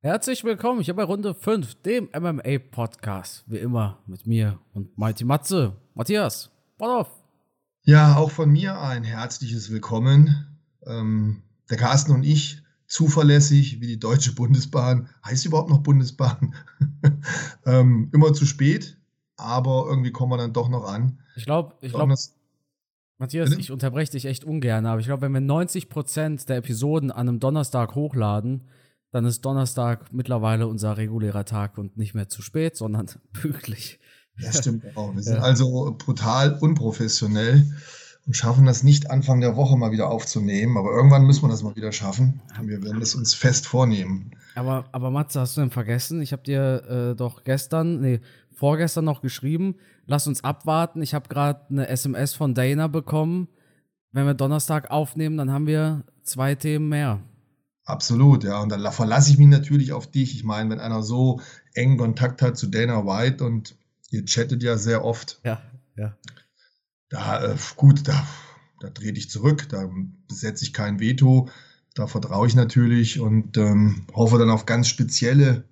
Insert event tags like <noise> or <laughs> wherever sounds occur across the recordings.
Herzlich willkommen hier bei Runde 5, dem MMA-Podcast. Wie immer mit mir und Mighty Matze. Matthias, auf. Ja, auch von mir ein herzliches Willkommen. Ähm, der Carsten und ich, zuverlässig wie die Deutsche Bundesbahn, heißt überhaupt noch Bundesbahn, <laughs> ähm, immer zu spät, aber irgendwie kommen wir dann doch noch an. Ich glaube, ich glaube, Matthias, Bitte? ich unterbreche dich echt ungern, aber ich glaube, wenn wir 90% der Episoden an einem Donnerstag hochladen, dann ist Donnerstag mittlerweile unser regulärer Tag und nicht mehr zu spät, sondern <laughs> pünktlich. Ja, stimmt <laughs> auch. Wir sind ja. also brutal unprofessionell und schaffen das nicht Anfang der Woche mal wieder aufzunehmen. Aber irgendwann müssen wir das mal wieder schaffen. Wir werden es uns fest vornehmen. Aber, aber Matze, hast du denn vergessen? Ich habe dir äh, doch gestern, nee, vorgestern noch geschrieben, lass uns abwarten. Ich habe gerade eine SMS von Dana bekommen. Wenn wir Donnerstag aufnehmen, dann haben wir zwei Themen mehr. Absolut, ja. Und dann verlasse ich mich natürlich auf dich. Ich meine, wenn einer so engen Kontakt hat zu Dana White und ihr chattet ja sehr oft. Ja, ja. Da, äh, gut, da, da drehe ich zurück, da setze ich kein Veto. Da vertraue ich natürlich und ähm, hoffe dann auf ganz spezielle,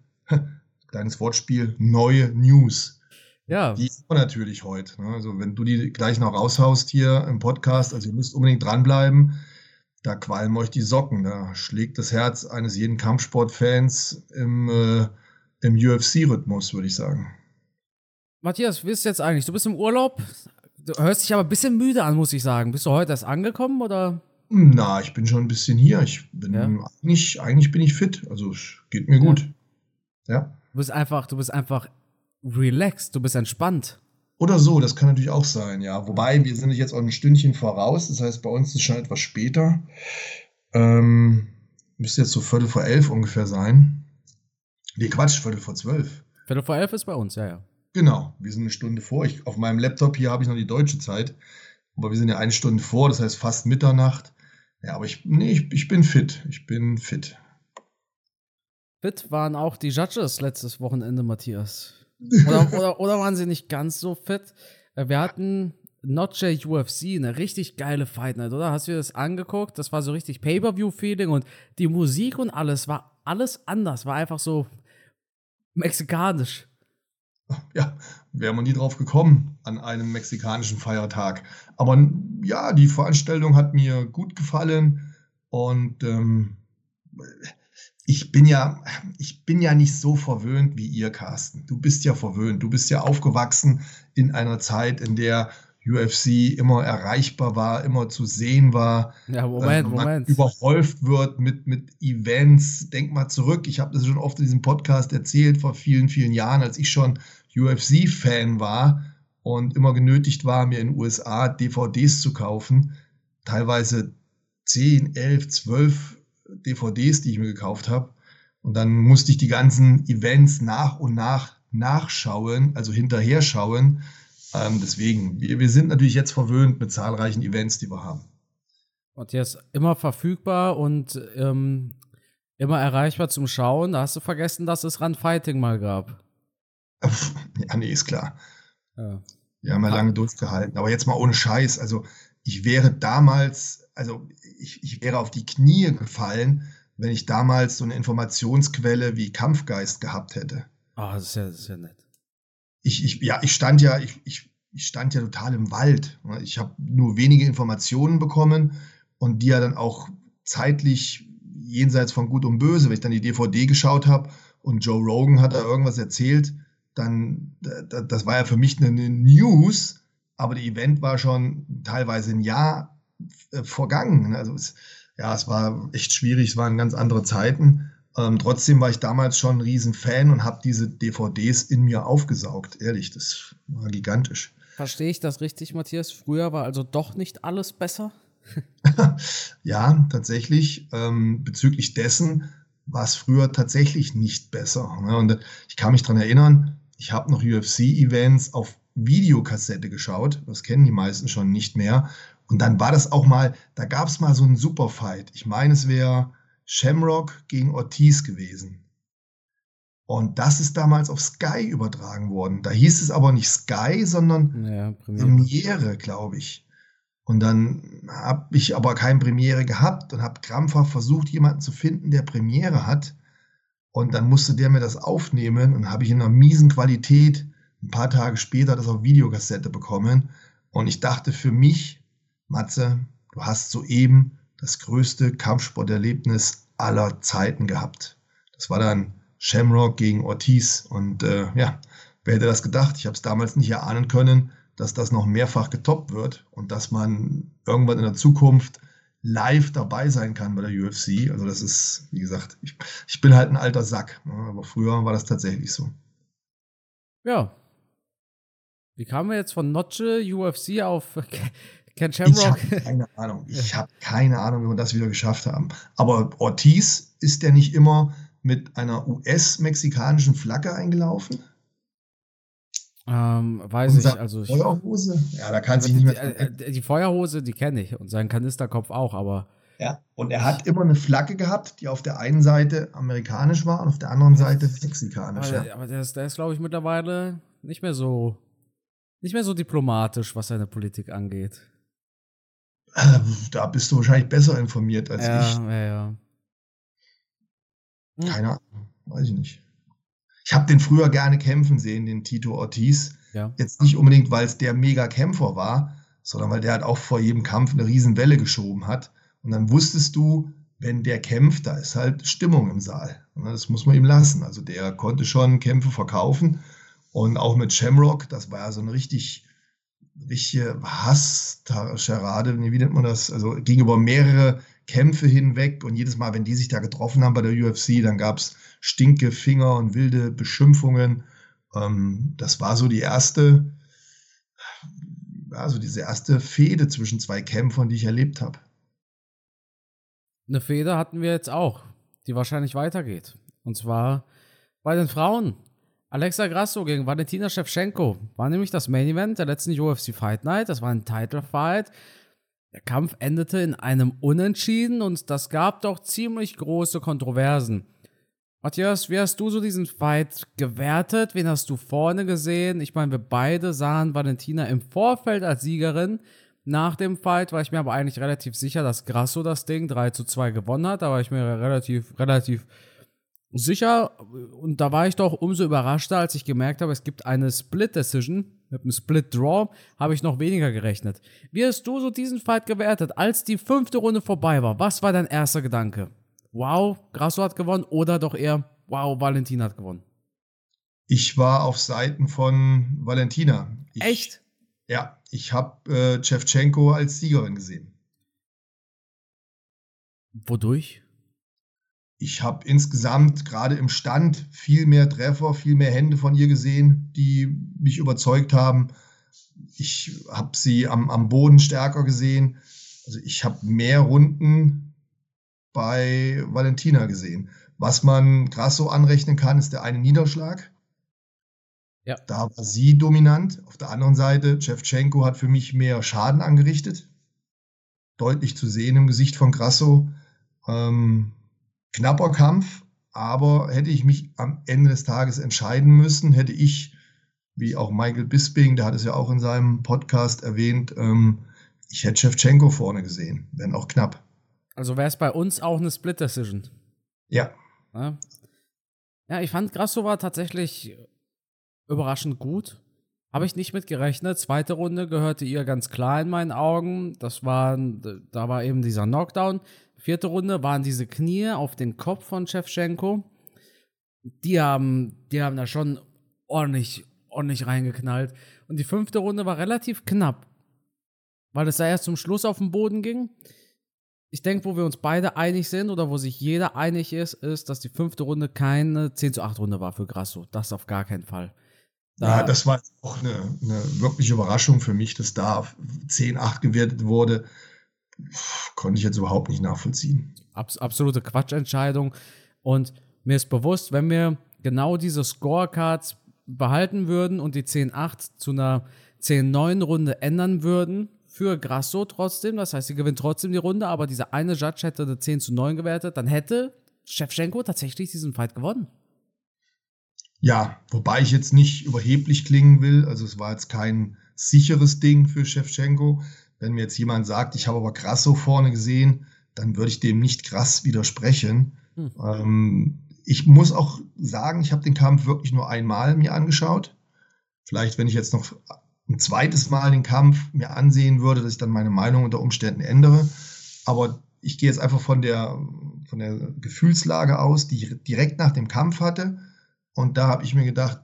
kleines Wortspiel, neue News. Ja. Die ist natürlich heute. Ne? Also, wenn du die gleich noch raushaust hier im Podcast, also ihr müsst unbedingt dranbleiben da qualmen euch die Socken. Da schlägt das Herz eines jeden Kampfsportfans im, äh, im UFC-Rhythmus, würde ich sagen. Matthias, wie ist jetzt eigentlich? Du bist im Urlaub. Du hörst dich aber ein bisschen müde an, muss ich sagen. Bist du heute erst angekommen oder? Na, ich bin schon ein bisschen hier. Ich bin ja. eigentlich, eigentlich bin ich fit. Also es geht mir gut. Ja. ja. Du bist einfach, du bist einfach relaxed, du bist entspannt. Oder so, das kann natürlich auch sein, ja. Wobei, wir sind jetzt auch ein Stündchen voraus, das heißt, bei uns ist es schon etwas später. Ähm, müsste jetzt so Viertel vor elf ungefähr sein. Nee, Quatsch, Viertel vor zwölf. Viertel vor elf ist bei uns, ja, ja. Genau, wir sind eine Stunde vor. Ich, auf meinem Laptop hier habe ich noch die deutsche Zeit, aber wir sind ja eine Stunde vor, das heißt fast Mitternacht. Ja, aber ich, nee, ich, ich bin fit. Ich bin fit. Fit waren auch die Judges letztes Wochenende, Matthias. Oder, oder, oder waren sie nicht ganz so fit? Äh, wir hatten Notcher UFC, eine richtig geile Fight Night, oder? Hast du dir das angeguckt? Das war so richtig Pay-Per-View-Feeling und die Musik und alles war alles anders, war einfach so mexikanisch. Ja, wäre man nie drauf gekommen an einem mexikanischen Feiertag. Aber ja, die Veranstaltung hat mir gut gefallen und ähm, ich bin ja, ich bin ja nicht so verwöhnt wie ihr, Carsten. Du bist ja verwöhnt. Du bist ja aufgewachsen in einer Zeit, in der UFC immer erreichbar war, immer zu sehen war. Ja, Moment, äh, Moment. Überhäuft wird mit, mit Events. Denk mal zurück. Ich habe das schon oft in diesem Podcast erzählt, vor vielen, vielen Jahren, als ich schon UFC-Fan war und immer genötigt war, mir in den USA DVDs zu kaufen. Teilweise 10, 11, 12 DVDs, die ich mir gekauft habe. Und dann musste ich die ganzen Events nach und nach nachschauen, also hinterher schauen. Ähm, deswegen, wir, wir sind natürlich jetzt verwöhnt mit zahlreichen Events, die wir haben. Matthias, immer verfügbar und ähm, immer erreichbar zum Schauen. Da hast du vergessen, dass es Run Fighting mal gab. <laughs> Ja, nee, ist klar. Ja. Wir haben ja lange durchgehalten. Aber jetzt mal ohne Scheiß. Also, ich wäre damals also ich, ich wäre auf die Knie gefallen, wenn ich damals so eine Informationsquelle wie Kampfgeist gehabt hätte. Ah, oh, das, ist ja, das ist ja nett. Ich, ich, ja, ich stand ja, ich, ich, ich stand ja total im Wald. Ich habe nur wenige Informationen bekommen und die ja dann auch zeitlich jenseits von Gut und Böse, wenn ich dann die DVD geschaut habe und Joe Rogan hat da irgendwas erzählt, dann, das war ja für mich eine News, aber das Event war schon teilweise ein Jahr äh, vergangen. Also es, ja, es war echt schwierig, es waren ganz andere Zeiten. Ähm, trotzdem war ich damals schon ein Riesenfan und habe diese DVDs in mir aufgesaugt. Ehrlich, das war gigantisch. Verstehe ich das richtig, Matthias? Früher war also doch nicht alles besser? <laughs> ja, tatsächlich. Ähm, bezüglich dessen war es früher tatsächlich nicht besser. Ne? Und ich kann mich daran erinnern, ich habe noch UFC-Events auf Videokassette geschaut. Das kennen die meisten schon nicht mehr. Und dann war das auch mal, da gab es mal so einen Superfight. Ich meine, es wäre Shamrock gegen Ortiz gewesen. Und das ist damals auf Sky übertragen worden. Da hieß es aber nicht Sky, sondern ja, Premiere, Premiere glaube ich. Und dann habe ich aber kein Premiere gehabt und habe krampfhaft versucht, jemanden zu finden, der Premiere hat. Und dann musste der mir das aufnehmen und habe ich in einer miesen Qualität ein paar Tage später das auf Videokassette bekommen. Und ich dachte für mich, Matze, du hast soeben das größte Kampfsporterlebnis aller Zeiten gehabt. Das war dann Shamrock gegen Ortiz. Und äh, ja, wer hätte das gedacht? Ich habe es damals nicht erahnen können, dass das noch mehrfach getoppt wird und dass man irgendwann in der Zukunft live dabei sein kann bei der UFC. Also das ist, wie gesagt, ich, ich bin halt ein alter Sack. Ne? Aber früher war das tatsächlich so. Ja. Wie kamen wir jetzt von Notche UFC auf <laughs> Ken Shamrock? Ich <laughs> habe keine Ahnung. Ich habe keine Ahnung, wie wir das wieder geschafft haben. Aber Ortiz ist der nicht immer mit einer US-mexikanischen Flagge eingelaufen? Ähm, weiß und ich, also. Feuerhose? Ja, da kann sich nicht mehr. Die, äh, die Feuerhose, die kenne ich und seinen Kanisterkopf auch, aber. Ja, und er hat immer eine Flagge gehabt, die auf der einen Seite amerikanisch war und auf der anderen Seite mexikanisch. Aber, ja. aber der ist, der ist glaube ich, mittlerweile nicht mehr so, nicht mehr so diplomatisch, was seine Politik angeht. Äh, da bist du wahrscheinlich besser informiert als ja, ich. Ja, ja. Hm. Keine Ahnung, weiß ich nicht. Ich habe den früher gerne kämpfen sehen, den Tito Ortiz. Ja. Jetzt nicht unbedingt, weil es der Mega-Kämpfer war, sondern weil der halt auch vor jedem Kampf eine Riesenwelle geschoben hat. Und dann wusstest du, wenn der kämpft, da ist halt Stimmung im Saal. Und das muss man ihm lassen. Also der konnte schon Kämpfe verkaufen. Und auch mit Shamrock, das war ja so eine richtig, richtige Hass-Scharade, wie nennt man das? Also gegenüber mehrere Kämpfe hinweg. Und jedes Mal, wenn die sich da getroffen haben bei der UFC, dann gab es stinke Finger und wilde Beschimpfungen. Ähm, das war so die erste, also diese erste Fehde zwischen zwei Kämpfern, die ich erlebt habe. Eine Fehde hatten wir jetzt auch, die wahrscheinlich weitergeht. Und zwar bei den Frauen. Alexa Grasso gegen Valentina Shevchenko war nämlich das Main Event der letzten UFC Fight Night. Das war ein Title Fight. Der Kampf endete in einem Unentschieden und das gab doch ziemlich große Kontroversen. Matthias, wie hast du so diesen Fight gewertet? Wen hast du vorne gesehen? Ich meine, wir beide sahen Valentina im Vorfeld als Siegerin. Nach dem Fight war ich mir aber eigentlich relativ sicher, dass Grasso das Ding 3 zu 2 gewonnen hat. Da war ich mir relativ, relativ sicher. Und da war ich doch umso überraschter, als ich gemerkt habe, es gibt eine Split Decision. Mit einem Split Draw habe ich noch weniger gerechnet. Wie hast du so diesen Fight gewertet, als die fünfte Runde vorbei war? Was war dein erster Gedanke? wow, Grasso hat gewonnen oder doch eher, wow, Valentina hat gewonnen? Ich war auf Seiten von Valentina. Ich, Echt? Ja, ich habe äh, Chevchenko als Siegerin gesehen. Wodurch? Ich habe insgesamt gerade im Stand viel mehr Treffer, viel mehr Hände von ihr gesehen, die mich überzeugt haben. Ich habe sie am, am Boden stärker gesehen. Also ich habe mehr Runden bei Valentina gesehen. Was man krass so anrechnen kann, ist der eine Niederschlag. Ja. Da war sie dominant. Auf der anderen Seite, Shevchenko hat für mich mehr Schaden angerichtet. Deutlich zu sehen im Gesicht von Grasso. Ähm, knapper Kampf, aber hätte ich mich am Ende des Tages entscheiden müssen, hätte ich, wie auch Michael Bisping, der hat es ja auch in seinem Podcast erwähnt, ähm, ich hätte Shevchenko vorne gesehen, wenn auch knapp. Also wäre es bei uns auch eine Split Decision. Ja. ja. Ja, ich fand Grasso war tatsächlich überraschend gut. Habe ich nicht mit gerechnet. Zweite Runde gehörte ihr ganz klar in meinen Augen. Das war, da war eben dieser Knockdown. Vierte Runde waren diese Knie auf den Kopf von Shevchenko. Die haben, die haben da schon ordentlich, ordentlich reingeknallt. Und die fünfte Runde war relativ knapp. Weil es da erst zum Schluss auf den Boden ging ich denke, wo wir uns beide einig sind oder wo sich jeder einig ist, ist, dass die fünfte Runde keine 10 zu 8 Runde war für Grasso. Das auf gar keinen Fall. Da ja, das war auch eine, eine wirkliche Überraschung für mich, dass da 10-8 gewertet wurde. Konnte ich jetzt überhaupt nicht nachvollziehen. Abs absolute Quatschentscheidung. Und mir ist bewusst, wenn wir genau diese Scorecards behalten würden und die 10-8 zu einer 10-9 Runde ändern würden, für Grasso trotzdem. Das heißt, sie gewinnt trotzdem die Runde, aber dieser eine Judge hätte eine 10 zu 9 gewertet, dann hätte Shevchenko tatsächlich diesen Fight gewonnen. Ja, wobei ich jetzt nicht überheblich klingen will. Also es war jetzt kein sicheres Ding für Shevchenko. Wenn mir jetzt jemand sagt, ich habe aber Grasso vorne gesehen, dann würde ich dem nicht krass widersprechen. Hm. Ähm, ich muss auch sagen, ich habe den Kampf wirklich nur einmal mir angeschaut. Vielleicht, wenn ich jetzt noch ein zweites Mal den Kampf mir ansehen würde, dass ich dann meine Meinung unter Umständen ändere. Aber ich gehe jetzt einfach von der, von der Gefühlslage aus, die ich direkt nach dem Kampf hatte. Und da habe ich mir gedacht,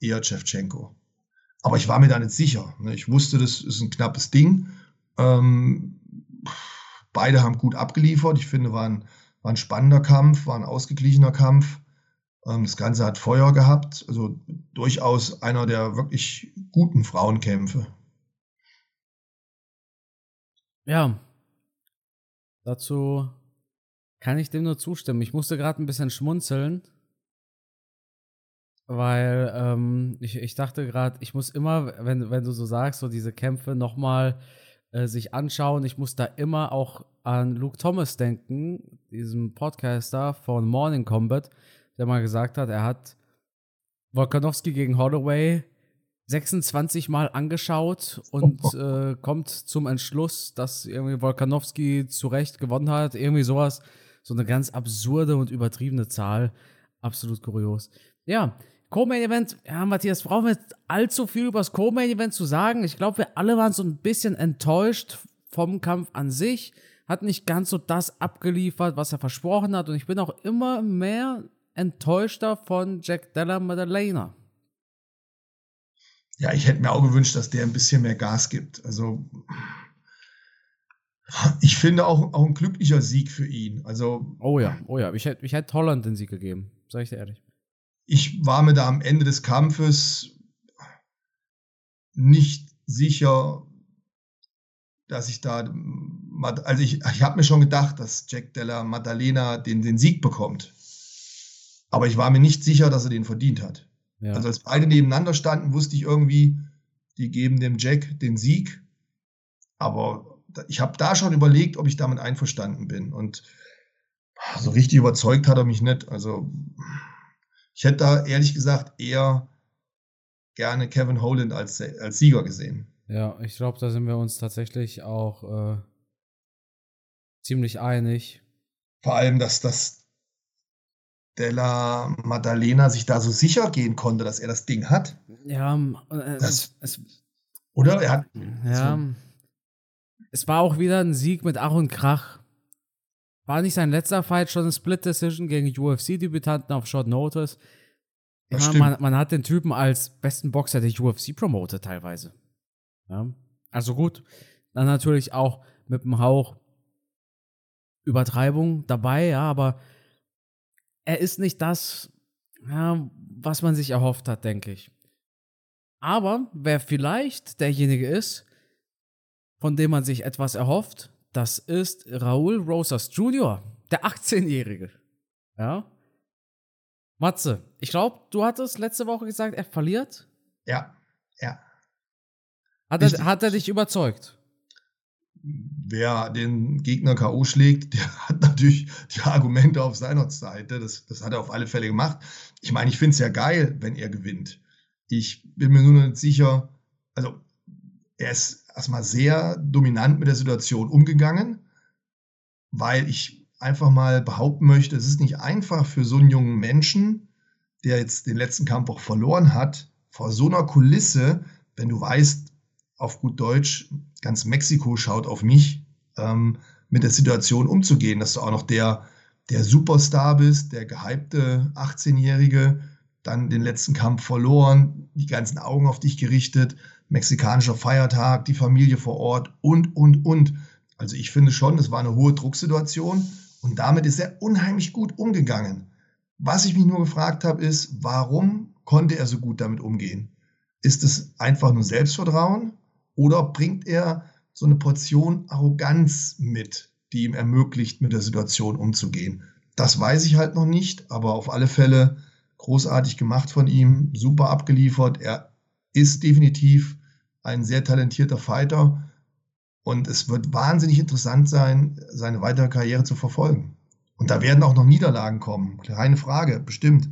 eher Chevchenko. Aber ich war mir da nicht sicher. Ne? Ich wusste, das ist ein knappes Ding. Ähm, beide haben gut abgeliefert. Ich finde, war ein, war ein spannender Kampf, war ein ausgeglichener Kampf. Ähm, das Ganze hat Feuer gehabt. Also durchaus einer der wirklich guten Frauenkämpfe. Ja, dazu kann ich dem nur zustimmen. Ich musste gerade ein bisschen schmunzeln, weil ähm, ich, ich dachte gerade, ich muss immer, wenn, wenn du so sagst, so diese Kämpfe nochmal äh, sich anschauen, ich muss da immer auch an Luke Thomas denken, diesem Podcaster von Morning Combat, der mal gesagt hat, er hat Volkanovski gegen Holloway 26 Mal angeschaut und <laughs> äh, kommt zum Entschluss, dass irgendwie Volkanovski zu Recht gewonnen hat. Irgendwie sowas. So eine ganz absurde und übertriebene Zahl. Absolut kurios. Ja, Co-Main Event, ja, Matthias, brauchen wir allzu viel über das Co-Main Event zu sagen. Ich glaube, wir alle waren so ein bisschen enttäuscht vom Kampf an sich. Hat nicht ganz so das abgeliefert, was er versprochen hat. Und ich bin auch immer mehr enttäuschter von Jack Della Maddalena. Ja, ich hätte mir auch gewünscht, dass der ein bisschen mehr Gas gibt. Also, ich finde auch, auch ein glücklicher Sieg für ihn. Also, oh ja, oh ja. Ich hätte, ich hätte Holland den Sieg gegeben, sag ich dir ehrlich ich war mir da am Ende des Kampfes nicht sicher, dass ich da, also ich, ich habe mir schon gedacht, dass Jack Della Maddalena den, den Sieg bekommt. Aber ich war mir nicht sicher, dass er den verdient hat. Ja. Also als beide nebeneinander standen, wusste ich irgendwie, die geben dem Jack den Sieg. Aber ich habe da schon überlegt, ob ich damit einverstanden bin. Und so richtig überzeugt hat er mich nicht. Also ich hätte da ehrlich gesagt eher gerne Kevin Holland als, als Sieger gesehen. Ja, ich glaube, da sind wir uns tatsächlich auch äh, ziemlich einig. Vor allem, dass das Della Maddalena sich da so sicher gehen konnte, dass er das Ding hat. Ja, äh, das, es, oder? Er hat. Ja. So. Es war auch wieder ein Sieg mit Ach und Krach. War nicht sein letzter Fight schon eine Split Decision gegen UFC-Debütanten auf Short Notice? Ja, man, man, hat den Typen als besten Boxer der UFC promotet teilweise. Ja. Also gut. Dann natürlich auch mit dem Hauch Übertreibung dabei, ja, aber er ist nicht das, ja, was man sich erhofft hat, denke ich. Aber wer vielleicht derjenige ist, von dem man sich etwas erhofft, das ist Raul Rosas Jr., der 18-Jährige. Ja. Matze, ich glaube, du hattest letzte Woche gesagt, er verliert. Ja, ja. Hat er, hat er dich überzeugt? Wer den Gegner K.O. schlägt, <laughs> der hat natürlich die Argumente auf seiner Seite. Das, das hat er auf alle Fälle gemacht. Ich meine, ich finde es ja geil, wenn er gewinnt. Ich bin mir nur nicht sicher, also er ist erstmal sehr dominant mit der Situation umgegangen, weil ich einfach mal behaupten möchte, es ist nicht einfach für so einen jungen Menschen, der jetzt den letzten Kampf auch verloren hat, vor so einer Kulisse, wenn du weißt, auf gut Deutsch, ganz Mexiko schaut auf mich, ähm, mit der Situation umzugehen, dass du auch noch der, der Superstar bist, der gehypte 18-Jährige, dann den letzten Kampf verloren, die ganzen Augen auf dich gerichtet, mexikanischer Feiertag, die Familie vor Ort und, und, und. Also ich finde schon, es war eine hohe Drucksituation und damit ist er unheimlich gut umgegangen. Was ich mich nur gefragt habe, ist, warum konnte er so gut damit umgehen? Ist es einfach nur Selbstvertrauen oder bringt er so eine Portion Arroganz mit, die ihm ermöglicht, mit der Situation umzugehen? Das weiß ich halt noch nicht, aber auf alle Fälle großartig gemacht von ihm, super abgeliefert. Er ist definitiv ein sehr talentierter Fighter und es wird wahnsinnig interessant sein, seine weitere Karriere zu verfolgen. Und da werden auch noch Niederlagen kommen, keine Frage, bestimmt.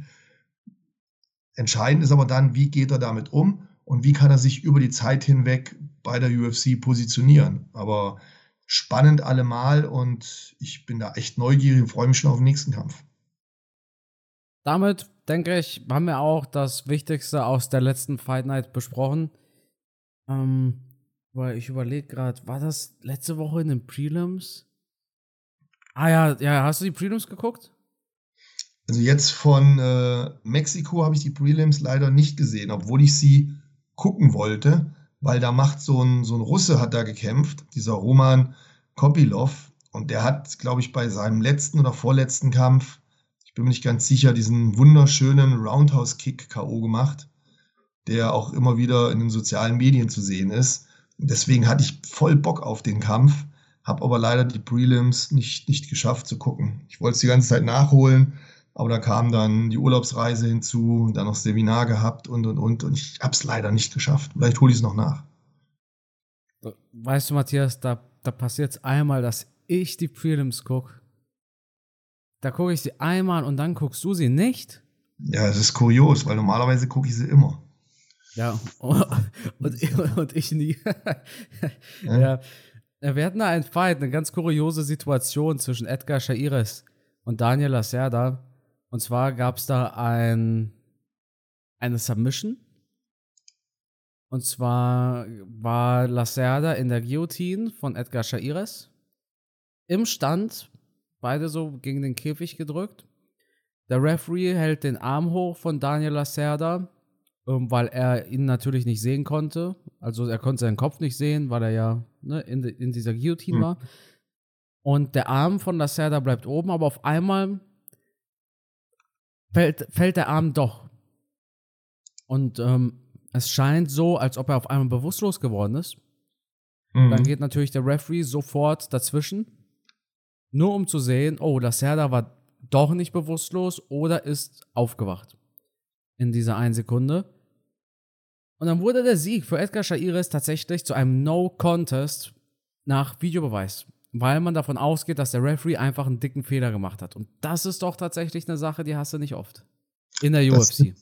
Entscheidend ist aber dann, wie geht er damit um und wie kann er sich über die Zeit hinweg bei der UFC positionieren. Aber spannend allemal und ich bin da echt neugierig und freue mich schon auf den nächsten Kampf. damit, denke ich, haben wir auch das Wichtigste aus der letzten Fight Night besprochen. Ähm, weil ich überlege gerade, war das letzte Woche in den Prelims? Ah ja, ja, hast du die Prelims geguckt? Also jetzt von äh, Mexiko habe ich die Prelims leider nicht gesehen, obwohl ich sie gucken wollte, weil da macht so ein, so ein Russe hat da gekämpft, dieser Roman Kopilov. Und der hat, glaube ich, bei seinem letzten oder vorletzten Kampf, ich bin mir nicht ganz sicher, diesen wunderschönen Roundhouse-Kick K.O. gemacht, der auch immer wieder in den sozialen Medien zu sehen ist. Deswegen hatte ich voll Bock auf den Kampf, habe aber leider die Prelims nicht, nicht geschafft zu gucken. Ich wollte es die ganze Zeit nachholen, aber da kam dann die Urlaubsreise hinzu, dann noch Seminar gehabt und und und. Und ich habe es leider nicht geschafft. Vielleicht hole ich es noch nach. Weißt du, Matthias, da, da passiert es einmal, dass ich die Prelims gucke. Da gucke ich sie einmal und dann guckst du sie nicht. Ja, es ist kurios, weil normalerweise gucke ich sie immer. Ja, <laughs> und, und ich nie. <laughs> ja. Wir hatten da einen Fight, eine ganz kuriose Situation zwischen Edgar Shaires und Daniel Lacerda. Und zwar gab es da ein, eine Submission. Und zwar war Lacerda in der Guillotine von Edgar Shaires. Im Stand, beide so gegen den Käfig gedrückt. Der Referee hält den Arm hoch von Daniel Lacerda, weil er ihn natürlich nicht sehen konnte. Also er konnte seinen Kopf nicht sehen, weil er ja ne, in, in dieser Guillotine hm. war. Und der Arm von Lacerda bleibt oben, aber auf einmal fällt, fällt der Arm doch. Und ähm, es scheint so, als ob er auf einmal bewusstlos geworden ist. Mhm. Dann geht natürlich der Referee sofort dazwischen, nur um zu sehen, oh, Lacerda war doch nicht bewusstlos oder ist aufgewacht in dieser einen Sekunde. Und dann wurde der Sieg für Edgar Shaires tatsächlich zu einem No-Contest nach Videobeweis weil man davon ausgeht, dass der Referee einfach einen dicken Fehler gemacht hat. Und das ist doch tatsächlich eine Sache, die hast du nicht oft. In der das UFC.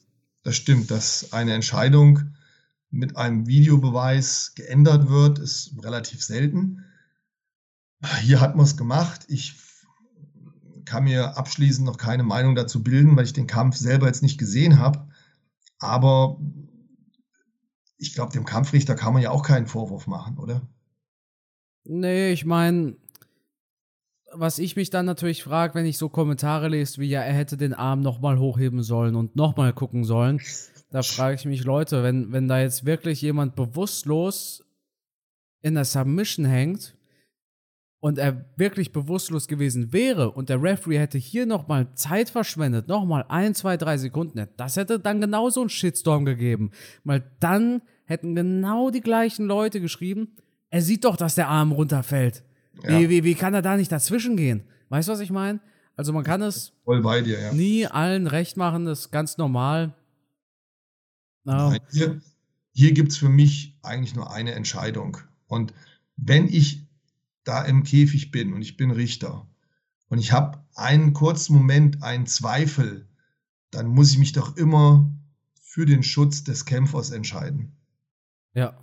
das stimmt, dass eine Entscheidung mit einem Videobeweis geändert wird, ist relativ selten. Hier hat man es gemacht. Ich kann mir abschließend noch keine Meinung dazu bilden, weil ich den Kampf selber jetzt nicht gesehen habe. Aber ich glaube, dem Kampfrichter kann man ja auch keinen Vorwurf machen, oder? Nee, ich meine, was ich mich dann natürlich frage, wenn ich so Kommentare lese, wie ja, er hätte den Arm nochmal hochheben sollen und nochmal gucken sollen, da frage ich mich, Leute, wenn, wenn da jetzt wirklich jemand bewusstlos in der Submission hängt und er wirklich bewusstlos gewesen wäre und der Referee hätte hier nochmal Zeit verschwendet, nochmal ein, zwei, drei Sekunden, das hätte dann genauso einen Shitstorm gegeben. Weil dann hätten genau die gleichen Leute geschrieben, er sieht doch, dass der Arm runterfällt. Ja. Wie, wie, wie kann er da nicht dazwischen gehen? Weißt du, was ich meine? Also man kann es Voll bei dir, ja. nie allen recht machen, das ist ganz normal. Nein, hier hier gibt es für mich eigentlich nur eine Entscheidung. Und wenn ich da im Käfig bin und ich bin Richter und ich habe einen kurzen Moment einen Zweifel, dann muss ich mich doch immer für den Schutz des Kämpfers entscheiden. Ja.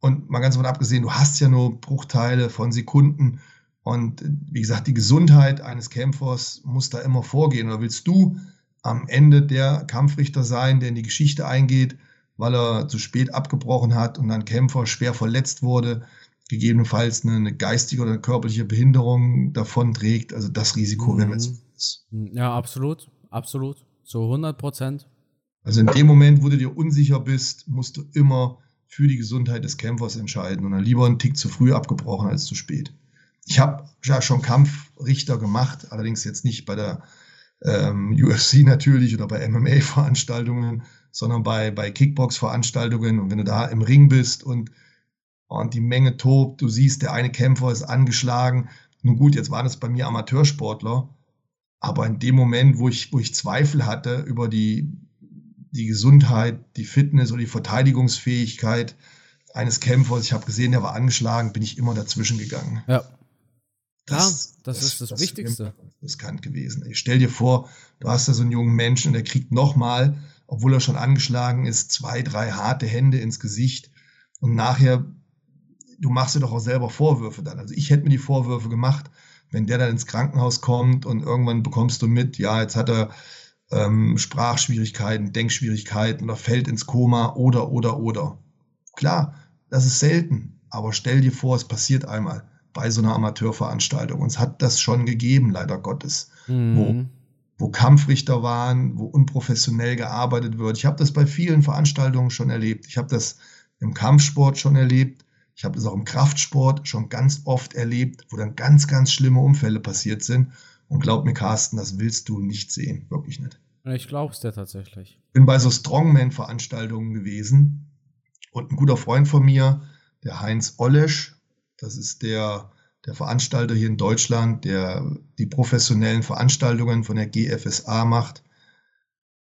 Und mal ganz davon abgesehen, du hast ja nur Bruchteile von Sekunden. Und wie gesagt, die Gesundheit eines Kämpfers muss da immer vorgehen. Oder willst du am Ende der Kampfrichter sein, der in die Geschichte eingeht, weil er zu spät abgebrochen hat und ein Kämpfer schwer verletzt wurde, gegebenenfalls eine, eine geistige oder eine körperliche Behinderung davon trägt? Also das Risiko mhm. werden wir jetzt. Ja, absolut, absolut. Zu 100 Prozent. Also in dem Moment, wo du dir unsicher bist, musst du immer für die Gesundheit des Kämpfers entscheiden und dann lieber einen Tick zu früh abgebrochen als zu spät. Ich habe ja schon Kampfrichter gemacht, allerdings jetzt nicht bei der ähm, UFC <laughs> natürlich oder bei MMA-Veranstaltungen, sondern bei, bei Kickbox-Veranstaltungen. Und wenn du da im Ring bist und, und die Menge tobt, du siehst, der eine Kämpfer ist angeschlagen. Nun gut, jetzt waren es bei mir Amateursportler, aber in dem Moment, wo ich, wo ich Zweifel hatte über die die Gesundheit, die Fitness oder die Verteidigungsfähigkeit eines Kämpfers. Ich habe gesehen, der war angeschlagen, bin ich immer dazwischen gegangen. Ja. Das, ja, das, das ist das, das Wichtigste. Riskant gewesen. Ich stell dir vor, du hast da so einen jungen Menschen und der kriegt nochmal, obwohl er schon angeschlagen ist, zwei, drei harte Hände ins Gesicht und nachher, du machst dir doch auch selber Vorwürfe dann. Also ich hätte mir die Vorwürfe gemacht, wenn der dann ins Krankenhaus kommt und irgendwann bekommst du mit, ja, jetzt hat er ähm, Sprachschwierigkeiten, Denkschwierigkeiten oder fällt ins Koma oder, oder, oder. Klar, das ist selten, aber stell dir vor, es passiert einmal bei so einer Amateurveranstaltung. Uns hat das schon gegeben, leider Gottes, mhm. wo, wo Kampfrichter waren, wo unprofessionell gearbeitet wird. Ich habe das bei vielen Veranstaltungen schon erlebt. Ich habe das im Kampfsport schon erlebt. Ich habe das auch im Kraftsport schon ganz oft erlebt, wo dann ganz, ganz schlimme Unfälle passiert sind. Und glaub mir, Carsten, das willst du nicht sehen. Wirklich nicht. Ich glaub's dir tatsächlich. Bin bei so Strongman-Veranstaltungen gewesen und ein guter Freund von mir, der Heinz Olesch, das ist der, der Veranstalter hier in Deutschland, der die professionellen Veranstaltungen von der GFSA macht.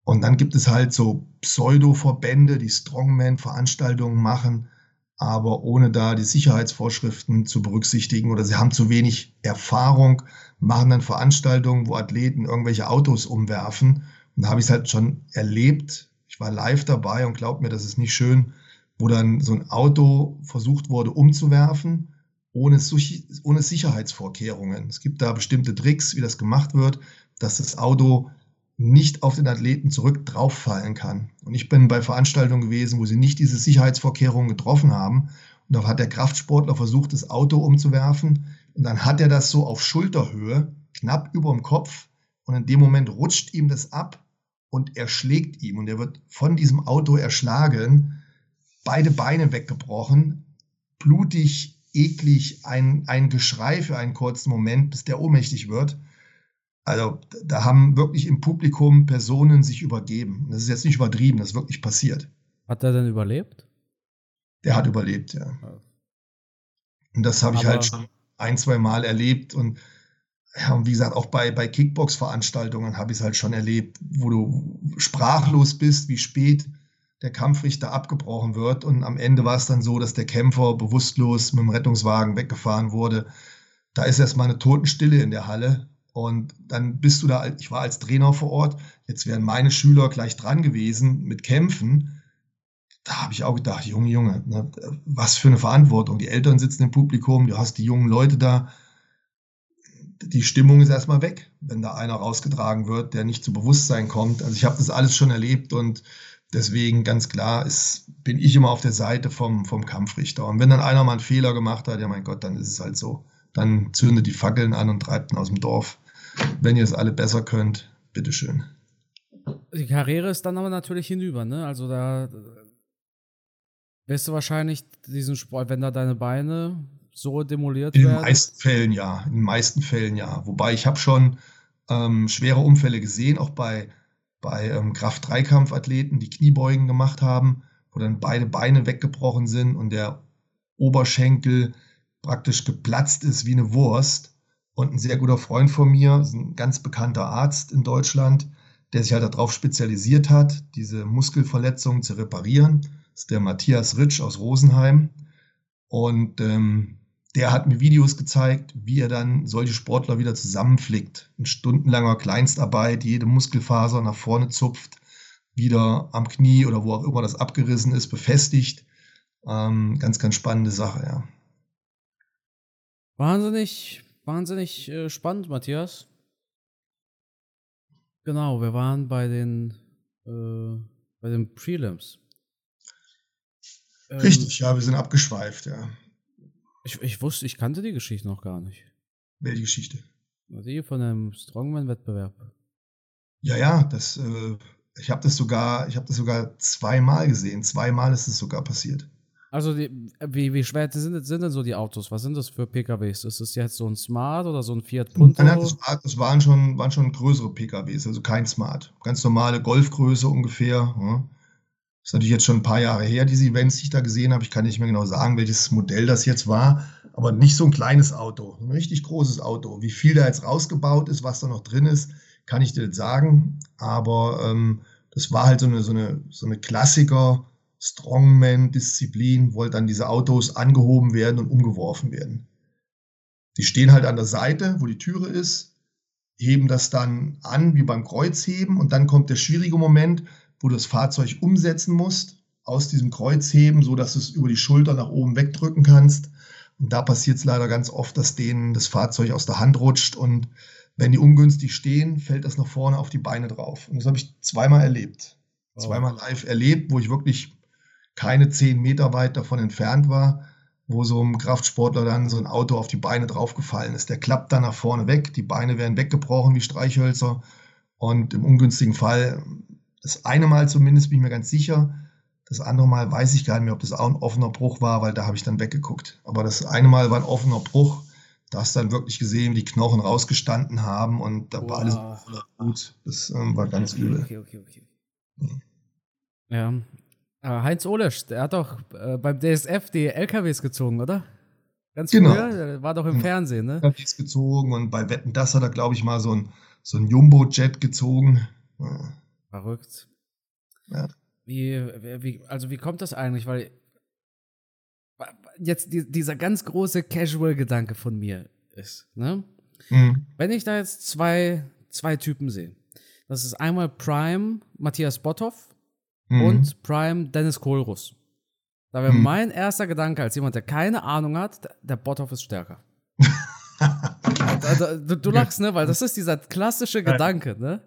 Und dann gibt es halt so Pseudo-Verbände, die Strongman-Veranstaltungen machen, aber ohne da die Sicherheitsvorschriften zu berücksichtigen oder sie haben zu wenig Erfahrung, machen dann Veranstaltungen, wo Athleten irgendwelche Autos umwerfen. Und da habe ich es halt schon erlebt. Ich war live dabei und glaubt mir, das ist nicht schön, wo dann so ein Auto versucht wurde umzuwerfen ohne, ohne Sicherheitsvorkehrungen. Es gibt da bestimmte Tricks, wie das gemacht wird, dass das Auto nicht auf den Athleten zurück drauffallen kann. Und ich bin bei Veranstaltungen gewesen, wo sie nicht diese Sicherheitsvorkehrungen getroffen haben. Und da hat der Kraftsportler versucht, das Auto umzuwerfen. Und dann hat er das so auf Schulterhöhe, knapp über dem Kopf. Und in dem Moment rutscht ihm das ab und er schlägt ihm. Und er wird von diesem Auto erschlagen, beide Beine weggebrochen, blutig eklig, ein, ein Geschrei für einen kurzen Moment, bis der ohnmächtig wird. Also da haben wirklich im Publikum Personen sich übergeben. Das ist jetzt nicht übertrieben, das ist wirklich passiert. Hat er denn überlebt? Der hat überlebt, ja. Und das habe ich halt schon ein, zwei Mal erlebt. Und, ja, und wie gesagt, auch bei, bei Kickbox-Veranstaltungen habe ich es halt schon erlebt, wo du sprachlos bist, wie spät der Kampfrichter abgebrochen wird. Und am Ende war es dann so, dass der Kämpfer bewusstlos mit dem Rettungswagen weggefahren wurde. Da ist erstmal eine Totenstille in der Halle. Und dann bist du da, ich war als Trainer vor Ort, jetzt wären meine Schüler gleich dran gewesen mit Kämpfen. Da habe ich auch gedacht, Junge, Junge, ne, was für eine Verantwortung. Die Eltern sitzen im Publikum, du hast die jungen Leute da. Die Stimmung ist erstmal weg, wenn da einer rausgetragen wird, der nicht zu Bewusstsein kommt. Also ich habe das alles schon erlebt und Deswegen ganz klar ist, bin ich immer auf der Seite vom, vom Kampfrichter. Und wenn dann einer mal einen Fehler gemacht hat, ja mein Gott, dann ist es halt so. Dann zündet die Fackeln an und treibt ihn aus dem Dorf. Wenn ihr es alle besser könnt, bitteschön. Die Karriere ist dann aber natürlich hinüber, ne? Also da wirst du wahrscheinlich diesen Sport, wenn da deine Beine so demoliert werden. In den meisten Fällen ja. In den meisten Fällen ja. Wobei ich habe schon ähm, schwere Unfälle gesehen, auch bei bei ähm, Kraft-3-Kampfathleten, die Kniebeugen gemacht haben, wo dann beide Beine weggebrochen sind und der Oberschenkel praktisch geplatzt ist wie eine Wurst. Und ein sehr guter Freund von mir, ein ganz bekannter Arzt in Deutschland, der sich halt darauf spezialisiert hat, diese Muskelverletzungen zu reparieren. Das ist der Matthias Ritsch aus Rosenheim. Und ähm, der hat mir Videos gezeigt, wie er dann solche Sportler wieder zusammenflickt. In stundenlanger Kleinstarbeit, jede Muskelfaser nach vorne zupft, wieder am Knie oder wo auch immer das abgerissen ist, befestigt. Ähm, ganz, ganz spannende Sache, ja. Wahnsinnig, wahnsinnig äh, spannend, Matthias. Genau, wir waren bei den, äh, bei den Prelims. Ähm, Richtig, ja, wir sind abgeschweift, ja. Ich, ich wusste, ich kannte die Geschichte noch gar nicht. Welche Geschichte? Die von einem Strongman-Wettbewerb. Ja, ja, das, äh, ich habe das sogar, ich habe das sogar zweimal gesehen. Zweimal ist es sogar passiert. Also die, wie, wie schwer sind, sind denn so die Autos? Was sind das für PKWs? Ist das jetzt so ein Smart oder so ein Fiat Punto? Nein, das, war, das waren, schon, waren schon größere PKWs, also kein Smart. Ganz normale Golfgröße ungefähr. Ja. Ist natürlich jetzt schon ein paar Jahre her, diese Events, die ich da gesehen habe. Ich kann nicht mehr genau sagen, welches Modell das jetzt war, aber nicht so ein kleines Auto, ein richtig großes Auto. Wie viel da jetzt rausgebaut ist, was da noch drin ist, kann ich dir nicht sagen. Aber ähm, das war halt so eine, so eine, so eine Klassiker. Strongman-Disziplin, wo halt dann diese Autos angehoben werden und umgeworfen werden. Die stehen halt an der Seite, wo die Türe ist, heben das dann an, wie beim Kreuzheben, und dann kommt der schwierige Moment, wo du das Fahrzeug umsetzen musst, aus diesem Kreuzheben, so dass du es über die Schulter nach oben wegdrücken kannst. Und da passiert es leider ganz oft, dass denen das Fahrzeug aus der Hand rutscht und wenn die ungünstig stehen, fällt das nach vorne auf die Beine drauf. Und das habe ich zweimal erlebt. Wow. Zweimal live erlebt, wo ich wirklich keine zehn Meter weit davon entfernt war, wo so ein Kraftsportler dann so ein Auto auf die Beine draufgefallen ist. Der klappt dann nach vorne weg, die Beine werden weggebrochen wie Streichhölzer. Und im ungünstigen Fall, das eine Mal zumindest bin ich mir ganz sicher, das andere Mal weiß ich gar nicht mehr, ob das auch ein offener Bruch war, weil da habe ich dann weggeguckt. Aber das eine Mal war ein offener Bruch. Da hast du dann wirklich gesehen, wie die Knochen rausgestanden haben und da wow. war alles voller Blut. Das ähm, war ganz okay, übel. Okay, okay, okay. Ja. Ja. Heinz Olesch, der hat doch äh, beim DSF die LKWs gezogen, oder? Ganz genau. früher, der war doch im Fernsehen, ne? LKWs gezogen und bei Wetten, das hat er, glaube ich, mal so ein, so ein Jumbo-Jet gezogen. Ja. Verrückt. Ja. Wie, wie, also wie kommt das eigentlich? Weil jetzt die, dieser ganz große Casual-Gedanke von mir ist, ne? Mhm. Wenn ich da jetzt zwei, zwei Typen sehe, das ist einmal Prime Matthias Botthoff mhm. und Prime Dennis Kohlruss. Da wäre mhm. mein erster Gedanke als jemand, der keine Ahnung hat, der Botthoff ist stärker. <laughs> also, du, du, lachst, ne? Weil das ist dieser klassische Gedanke, ne?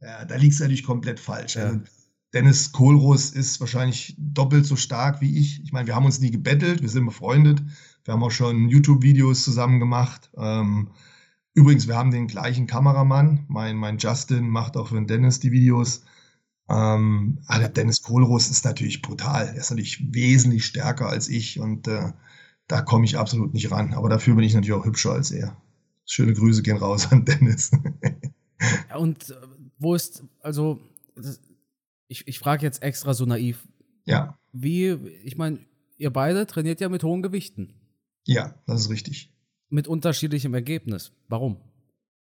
Ja, da liegst du natürlich komplett falsch. Ja. Also, Dennis Kohlruss ist wahrscheinlich doppelt so stark wie ich. Ich meine, wir haben uns nie gebettelt, wir sind befreundet. Wir haben auch schon YouTube-Videos zusammen gemacht. Ähm, übrigens, wir haben den gleichen Kameramann. Mein, mein Justin macht auch für den Dennis die Videos. Ähm, Dennis Kohlruss ist natürlich brutal. Er ist natürlich wesentlich stärker als ich und äh, da komme ich absolut nicht ran. Aber dafür bin ich natürlich auch hübscher als er. Schöne Grüße gehen raus an Dennis. <laughs> und äh, wo ist, also, ich, ich frage jetzt extra so naiv. Ja. Wie, ich meine, ihr beide trainiert ja mit hohen Gewichten. Ja, das ist richtig. Mit unterschiedlichem Ergebnis. Warum?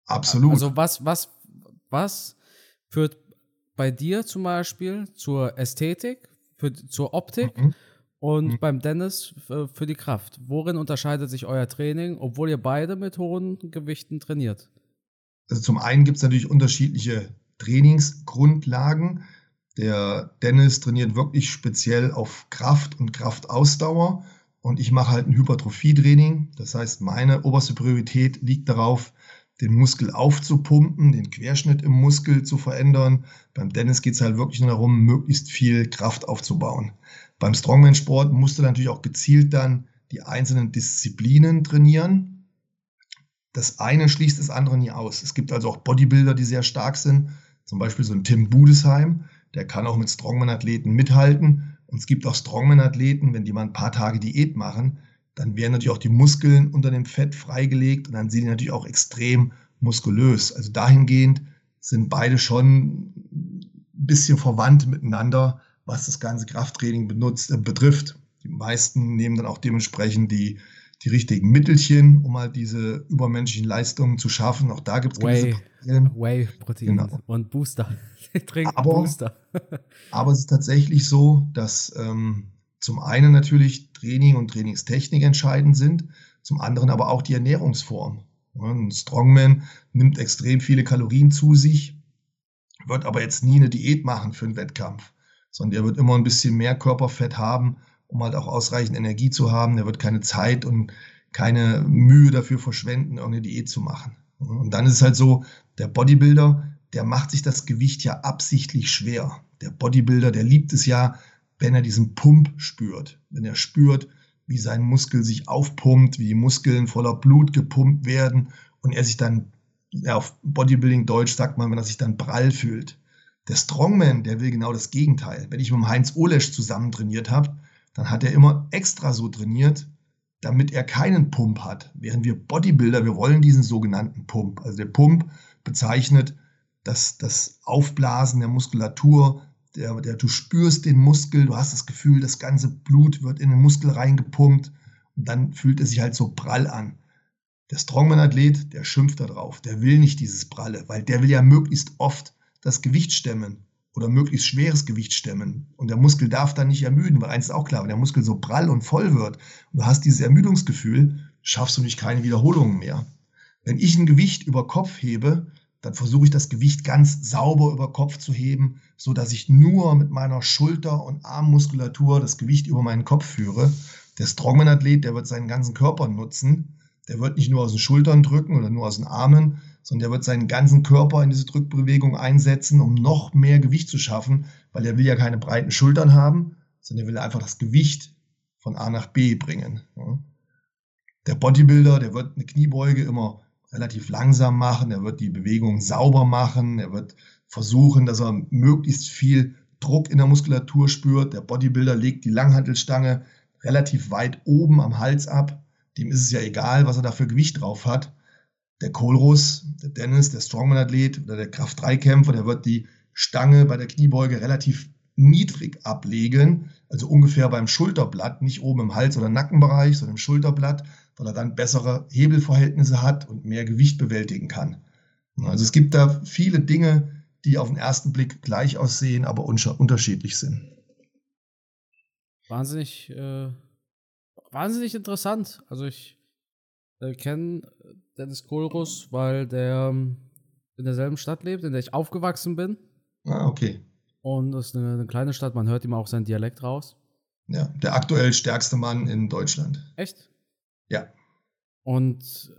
Absolut. Also was, was, was führt bei dir zum Beispiel zur Ästhetik, für, zur Optik mhm. und mhm. beim Dennis für, für die Kraft? Worin unterscheidet sich euer Training, obwohl ihr beide mit hohen Gewichten trainiert? Also zum einen gibt es natürlich unterschiedliche Trainingsgrundlagen. Der Dennis trainiert wirklich speziell auf Kraft und Kraftausdauer und ich mache halt ein Hypertrophietraining. Das heißt, meine oberste Priorität liegt darauf, den Muskel aufzupumpen, den Querschnitt im Muskel zu verändern. Beim Dennis geht es halt wirklich nur darum, möglichst viel Kraft aufzubauen. Beim Strongman-Sport musst du natürlich auch gezielt dann die einzelnen Disziplinen trainieren. Das eine schließt das andere nie aus. Es gibt also auch Bodybuilder, die sehr stark sind. Zum Beispiel so ein Tim Budesheim, der kann auch mit Strongman-Athleten mithalten. Und es gibt auch Strongman-Athleten, wenn die mal ein paar Tage Diät machen, dann werden natürlich auch die Muskeln unter dem Fett freigelegt und dann sind die natürlich auch extrem muskulös. Also dahingehend sind beide schon ein bisschen verwandt miteinander, was das ganze Krafttraining benutzt, äh, betrifft. Die meisten nehmen dann auch dementsprechend die die richtigen Mittelchen, um halt diese übermenschlichen Leistungen zu schaffen. Auch da gibt es gewisse Whey, Whey-Protein genau. und Booster. <laughs> aber, Booster. <laughs> aber es ist tatsächlich so, dass ähm, zum einen natürlich Training und Trainingstechnik entscheidend sind, zum anderen aber auch die Ernährungsform. Ein Strongman nimmt extrem viele Kalorien zu sich, wird aber jetzt nie eine Diät machen für einen Wettkampf, sondern er wird immer ein bisschen mehr Körperfett haben, um halt auch ausreichend Energie zu haben. Der wird keine Zeit und keine Mühe dafür verschwenden, irgendeine Diät zu machen. Und dann ist es halt so, der Bodybuilder, der macht sich das Gewicht ja absichtlich schwer. Der Bodybuilder, der liebt es ja, wenn er diesen Pump spürt. Wenn er spürt, wie sein Muskel sich aufpumpt, wie die Muskeln voller Blut gepumpt werden und er sich dann, ja, auf Bodybuilding Deutsch sagt man, wenn er sich dann prall fühlt. Der Strongman, der will genau das Gegenteil. Wenn ich mit dem Heinz Olesch zusammen trainiert habe, dann hat er immer extra so trainiert, damit er keinen Pump hat. Während wir Bodybuilder, wir wollen diesen sogenannten Pump. Also der Pump bezeichnet das, das Aufblasen der Muskulatur, der, der, du spürst den Muskel, du hast das Gefühl, das ganze Blut wird in den Muskel reingepumpt und dann fühlt es sich halt so prall an. Der Strongman-Athlet, der schimpft darauf, der will nicht dieses Pralle, weil der will ja möglichst oft das Gewicht stemmen oder möglichst schweres Gewicht stemmen. Und der Muskel darf dann nicht ermüden, weil eins ist auch klar, wenn der Muskel so prall und voll wird und du hast dieses Ermüdungsgefühl, schaffst du nicht keine Wiederholungen mehr. Wenn ich ein Gewicht über Kopf hebe, dann versuche ich das Gewicht ganz sauber über Kopf zu heben, so dass ich nur mit meiner Schulter- und Armmuskulatur das Gewicht über meinen Kopf führe. Der Strongman-Athlet, der wird seinen ganzen Körper nutzen. Der wird nicht nur aus den Schultern drücken oder nur aus den Armen, sondern der wird seinen ganzen Körper in diese Drückbewegung einsetzen, um noch mehr Gewicht zu schaffen, weil er will ja keine breiten Schultern haben, sondern er will einfach das Gewicht von A nach B bringen. Der Bodybuilder, der wird eine Kniebeuge immer relativ langsam machen, er wird die Bewegung sauber machen, er wird versuchen, dass er möglichst viel Druck in der Muskulatur spürt. Der Bodybuilder legt die Langhantelstange relativ weit oben am Hals ab. Dem ist es ja egal, was er da für Gewicht drauf hat. Der Kohlruss, der Dennis, der Strongman-Athlet oder der Kraft-3-Kämpfer, der wird die Stange bei der Kniebeuge relativ niedrig ablegen, also ungefähr beim Schulterblatt, nicht oben im Hals- oder Nackenbereich, sondern im Schulterblatt, er dann bessere Hebelverhältnisse hat und mehr Gewicht bewältigen kann. Also es gibt da viele Dinge, die auf den ersten Blick gleich aussehen, aber unterschiedlich sind. Wahnsinnig, äh, wahnsinnig interessant. Also ich äh, kenne Dennis Kohlruss, weil der ähm, in derselben Stadt lebt, in der ich aufgewachsen bin. Ah, okay. Und das ist eine, eine kleine Stadt, man hört ihm auch seinen Dialekt raus. Ja, der aktuell stärkste Mann in Deutschland. Echt? Ja. Und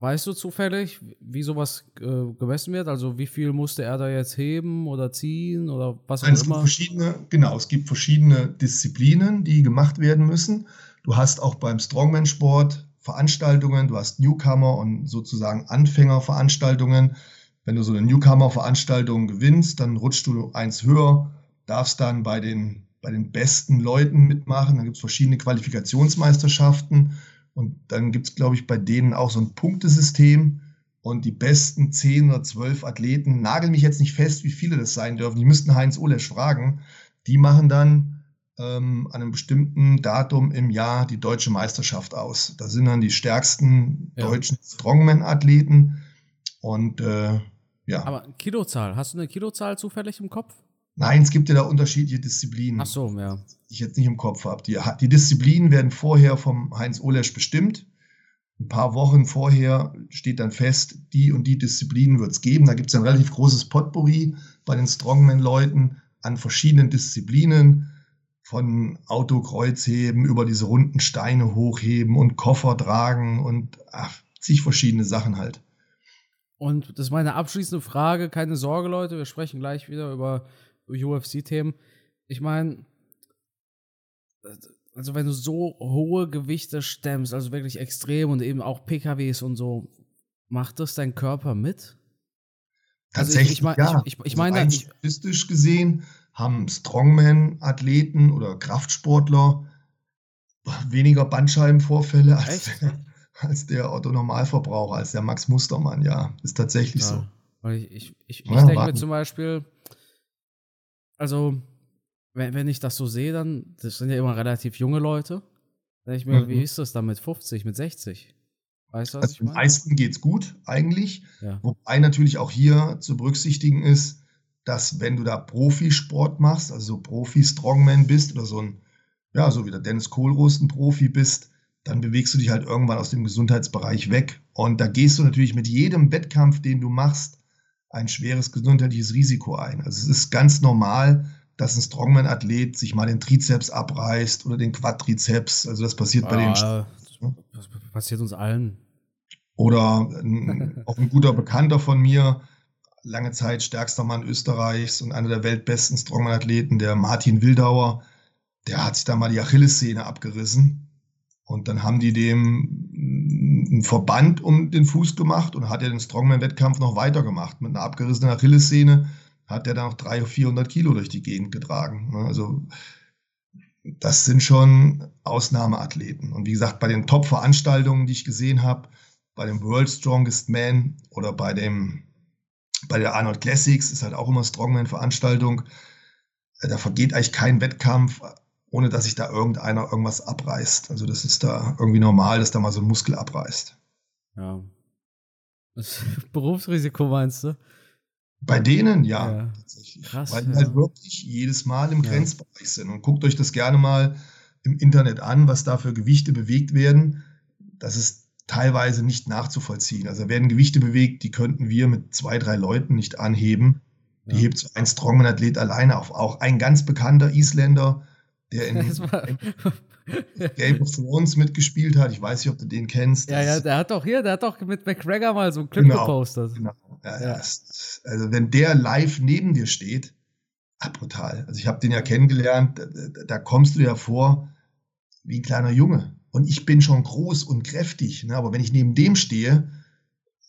weißt du zufällig, wie sowas äh, gemessen wird? Also wie viel musste er da jetzt heben oder ziehen oder was auch Nein, es immer? Gibt verschiedene, genau, es gibt verschiedene Disziplinen, die gemacht werden müssen. Du hast auch beim Strongman-Sport Veranstaltungen, du hast Newcomer und sozusagen Anfängerveranstaltungen. Wenn du so eine Newcomer-Veranstaltung gewinnst, dann rutschst du eins höher, darfst dann bei den, bei den besten Leuten mitmachen. Dann gibt es verschiedene Qualifikationsmeisterschaften und dann gibt es, glaube ich, bei denen auch so ein Punktesystem. Und die besten zehn oder zwölf Athleten, nagel mich jetzt nicht fest, wie viele das sein dürfen, die müssten Heinz Olesch fragen, die machen dann ähm, an einem bestimmten Datum im Jahr die deutsche Meisterschaft aus. Da sind dann die stärksten ja. deutschen Strongman-Athleten. Und äh, ja. Aber Kilozahl, hast du eine Kilozahl zufällig im Kopf? Nein, es gibt ja da unterschiedliche Disziplinen. Ach so, ja. Die ich jetzt nicht im Kopf habe. Die, die Disziplinen werden vorher vom Heinz Olesch bestimmt. Ein paar Wochen vorher steht dann fest, die und die Disziplinen wird es geben. Da gibt es ein relativ großes Potpourri bei den Strongman-Leuten an verschiedenen Disziplinen. Von Autokreuzheben über diese runden Steine hochheben und Koffer tragen und ach, zig verschiedene Sachen halt. Und das ist meine abschließende Frage. Keine Sorge, Leute, wir sprechen gleich wieder über UFC-Themen. Ich meine, also wenn du so hohe Gewichte stemmst, also wirklich extrem und eben auch PKWs und so, macht das dein Körper mit? Tatsächlich, also ich, ich, ja. Ich, ich, ich meine, also statistisch gesehen haben Strongman-Athleten oder Kraftsportler weniger Bandscheibenvorfälle als, als der Otto-Normalverbraucher, als der Max Mustermann, ja. Ist tatsächlich ja. so. Ich, ich, ich, ja, denke mir zum Beispiel, also, wenn, wenn ich das so sehe, dann, das sind ja immer relativ junge Leute. Dann denke ich mir, mhm. wie ist das dann mit 50, mit 60? Weißt du, was also ich meine? Den meisten geht es gut, eigentlich. Ja. Wobei natürlich auch hier zu berücksichtigen ist, dass wenn du da Profisport machst, also so Profi-Strongman bist oder so ein, ja, so wie der Dennis Kohlrost ein Profi bist, dann bewegst du dich halt irgendwann aus dem Gesundheitsbereich weg. Und da gehst du natürlich mit jedem Wettkampf, den du machst, ein schweres gesundheitliches Risiko ein. Also es ist ganz normal, dass ein Strongman-Athlet sich mal den Trizeps abreißt oder den Quadrizeps. Also das passiert bei den. Ah, das passiert uns allen. Oder ein, auch ein guter Bekannter von mir, lange Zeit stärkster Mann Österreichs und einer der weltbesten Strongman-Athleten, der Martin Wildauer, der hat sich da mal die Achillessehne abgerissen. Und dann haben die dem einen Verband um den Fuß gemacht und hat er den Strongman-Wettkampf noch weitergemacht. Mit einer abgerissenen Achillessehne hat er dann noch 300, 400 Kilo durch die Gegend getragen. Ne? Also das sind schon Ausnahmeathleten. Und wie gesagt, bei den Top-Veranstaltungen, die ich gesehen habe, bei dem World Strongest Man oder bei dem bei der Arnold Classics ist halt auch immer Strongman-Veranstaltung. Da vergeht eigentlich kein Wettkampf, ohne dass sich da irgendeiner irgendwas abreißt. Also das ist da irgendwie normal, dass da mal so ein Muskel abreißt. Ja. Das <laughs> Berufsrisiko meinst du? Bei denen ja, ja. tatsächlich. Krass, Weil die ja. halt wirklich jedes Mal im ja. Grenzbereich sind. Und guckt euch das gerne mal im Internet an, was da für Gewichte bewegt werden. Das ist teilweise nicht nachzuvollziehen. Also werden Gewichte bewegt, die könnten wir mit zwei, drei Leuten nicht anheben. Die hebt so ein Strongman-Athlet alleine auf. Auch ein ganz bekannter Isländer, der <laughs> in, Game of Thrones mitgespielt hat. Ich weiß nicht, ob du den kennst. Ja, ja, der hat doch hier, der hat doch mit McGregor mal so einen Clip genau, gepostet. Genau. Ja, ja. also wenn der live neben dir steht, ah, brutal. Also ich habe den ja kennengelernt, da, da, kommst du dir vor wie ein kleiner Junge. Und ich bin schon groß und kräftig. Ne? Aber wenn ich neben dem stehe,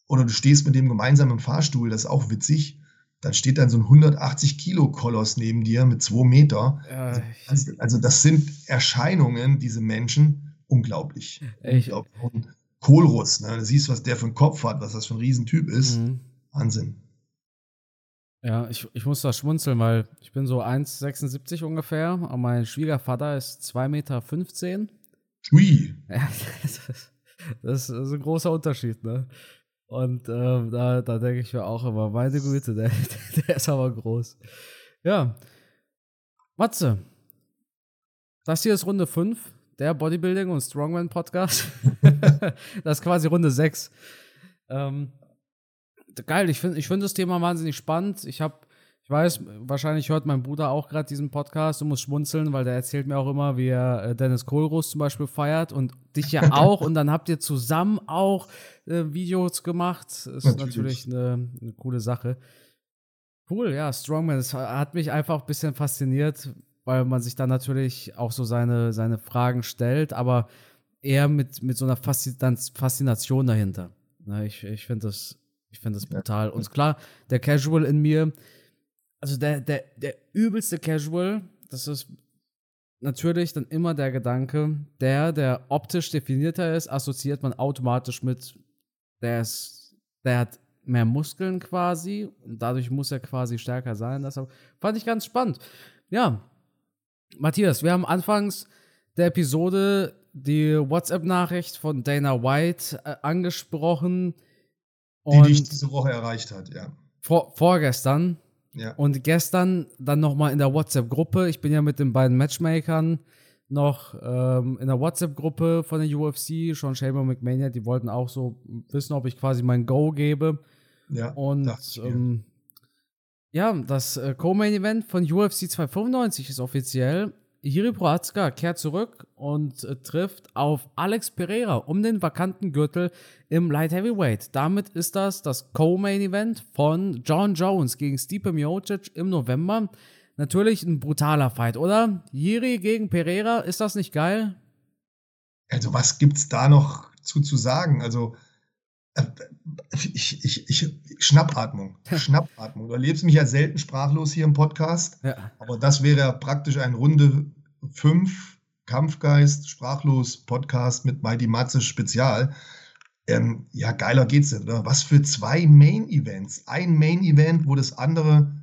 oder du stehst mit dem gemeinsam im Fahrstuhl, das ist auch witzig, dann steht dann so ein 180 Kilo Koloss neben dir mit zwei Meter. Ja, also, also, das sind Erscheinungen, diese Menschen, unglaublich. Ich, unglaublich. Kohlruss, ne? du siehst, was der für einen Kopf hat, was das für ein Riesentyp ist. Mhm. Wahnsinn. Ja, ich, ich muss da schmunzeln, weil ich bin so 1,76 ungefähr, aber mein Schwiegervater ist 2,15 Meter. Ui. <laughs> Ja, das ist, das ist ein großer Unterschied, ne? Und ähm, da, da denke ich mir auch immer, meine Güte, der, <laughs> der ist aber groß. Ja. Matze, das hier ist Runde 5, der Bodybuilding und Strongman Podcast. <laughs> das ist quasi Runde 6. Ähm, geil, ich finde ich find das Thema wahnsinnig spannend. Ich habe ich weiß, wahrscheinlich hört mein Bruder auch gerade diesen Podcast und muss schmunzeln, weil der erzählt mir auch immer, wie er äh, Dennis Kohlroos zum Beispiel feiert und dich ja <laughs> auch. und dann habt ihr zusammen auch äh, Videos gemacht. Das ist natürlich, natürlich eine, eine, coole Sache. Cool, ja, Strongman. Das hat mich einfach ein bisschen fasziniert, weil man sich dann natürlich auch so seine, seine Fragen stellt, aber eher mit, mit so einer Faszination dahinter. ich ich finde das, ich find das brutal. Und klar, der Casual in mir also der, der, der übelste Casual, das ist natürlich dann immer der Gedanke, der, der optisch definierter ist, assoziiert man automatisch mit, der ist, der hat mehr Muskeln quasi und dadurch muss er quasi stärker sein. Das fand ich ganz spannend. Ja, Matthias, wir haben anfangs der Episode die WhatsApp-Nachricht von Dana White äh, angesprochen. Die dich diese Woche erreicht hat, ja. Vor, vorgestern ja. Und gestern dann nochmal in der WhatsApp-Gruppe, ich bin ja mit den beiden Matchmakern noch ähm, in der WhatsApp-Gruppe von der UFC, Sean Shamer und McMania, die wollten auch so wissen, ob ich quasi mein Go gebe. Ja. Und ähm, ja, das äh, Co-Main-Event von UFC 295 ist offiziell. Jiri Prohatzka kehrt zurück und äh, trifft auf Alex Pereira um den vakanten Gürtel im Light Heavyweight. Damit ist das das Co-Main Event von John Jones gegen Stipe Miocic im November. Natürlich ein brutaler Fight, oder? Jiri gegen Pereira, ist das nicht geil? Also was gibt's da noch zu, zu sagen? Also ich, ich, ich, Schnappatmung, Schnappatmung. Du erlebst mich ja selten sprachlos hier im Podcast, ja. aber das wäre praktisch ein Runde 5 Kampfgeist, sprachlos Podcast mit Mighty Matze Spezial. Ähm, ja, geiler geht's nicht, oder? Was für zwei Main-Events. Ein Main-Event, wo das andere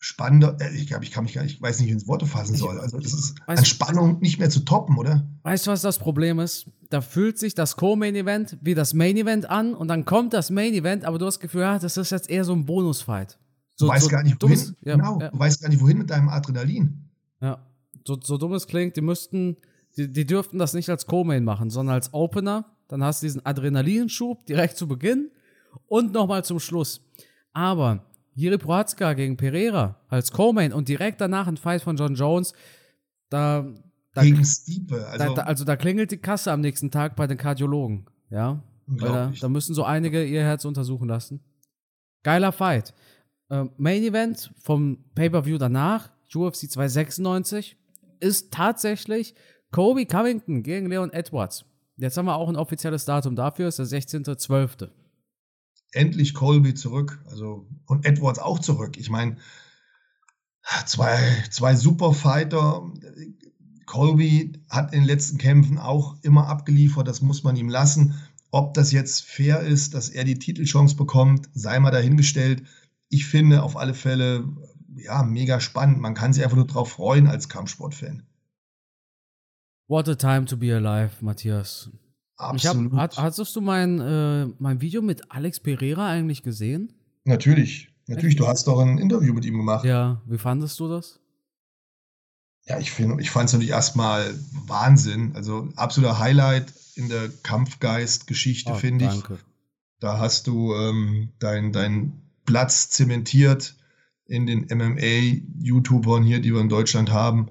spannender, äh, ich glaube, ich kann mich gar nicht, ich weiß nicht, wie ich ins Worte fassen soll. Also das ist an Spannung nicht mehr zu toppen, oder? Weißt du, was das Problem ist? Da fühlt sich das Co-Main-Event wie das Main-Event an und dann kommt das Main-Event, aber du hast das Gefühl, ja, das ist jetzt eher so ein Bonus-Fight. So, du weißt so gar nicht, wohin. Dummes, ja, genau, ja. du weißt gar nicht, wohin mit deinem Adrenalin. Ja, so, so dumm es klingt, die müssten, die, die dürften das nicht als Co-Main machen, sondern als Opener. Dann hast du diesen Adrenalinschub direkt zu Beginn und nochmal zum Schluss. Aber Jiri Prohatzka gegen Pereira als Co-Main und direkt danach ein Fight von John Jones. Da, da gegen Stiepe. Also da, also da klingelt die Kasse am nächsten Tag bei den Kardiologen. Ja. Da, da, müssen so einige ihr Herz untersuchen lassen. Geiler Fight. Äh, Main Event vom Pay-Per-View danach, UFC 296, ist tatsächlich Kobe Covington gegen Leon Edwards. Jetzt haben wir auch ein offizielles Datum dafür, ist der 16.12 endlich Colby zurück. Also, und Edwards auch zurück. Ich meine, zwei, zwei super Fighter. Colby hat in den letzten Kämpfen auch immer abgeliefert, das muss man ihm lassen. Ob das jetzt fair ist, dass er die Titelchance bekommt, sei mal dahingestellt. Ich finde auf alle Fälle, ja, mega spannend. Man kann sich einfach nur drauf freuen als Kampfsportfan. What a time to be alive, Matthias. Absolut. Hab, hast du mein, äh, mein Video mit Alex Pereira eigentlich gesehen? Natürlich. Natürlich, du hast doch ein Interview mit ihm gemacht. Ja, wie fandest du das? Ja, ich, ich fand es natürlich erstmal Wahnsinn. Also absoluter Highlight in der Kampfgeist-Geschichte, oh, finde ich. Da hast du ähm, deinen dein Platz zementiert in den MMA-YouTubern hier, die wir in Deutschland haben.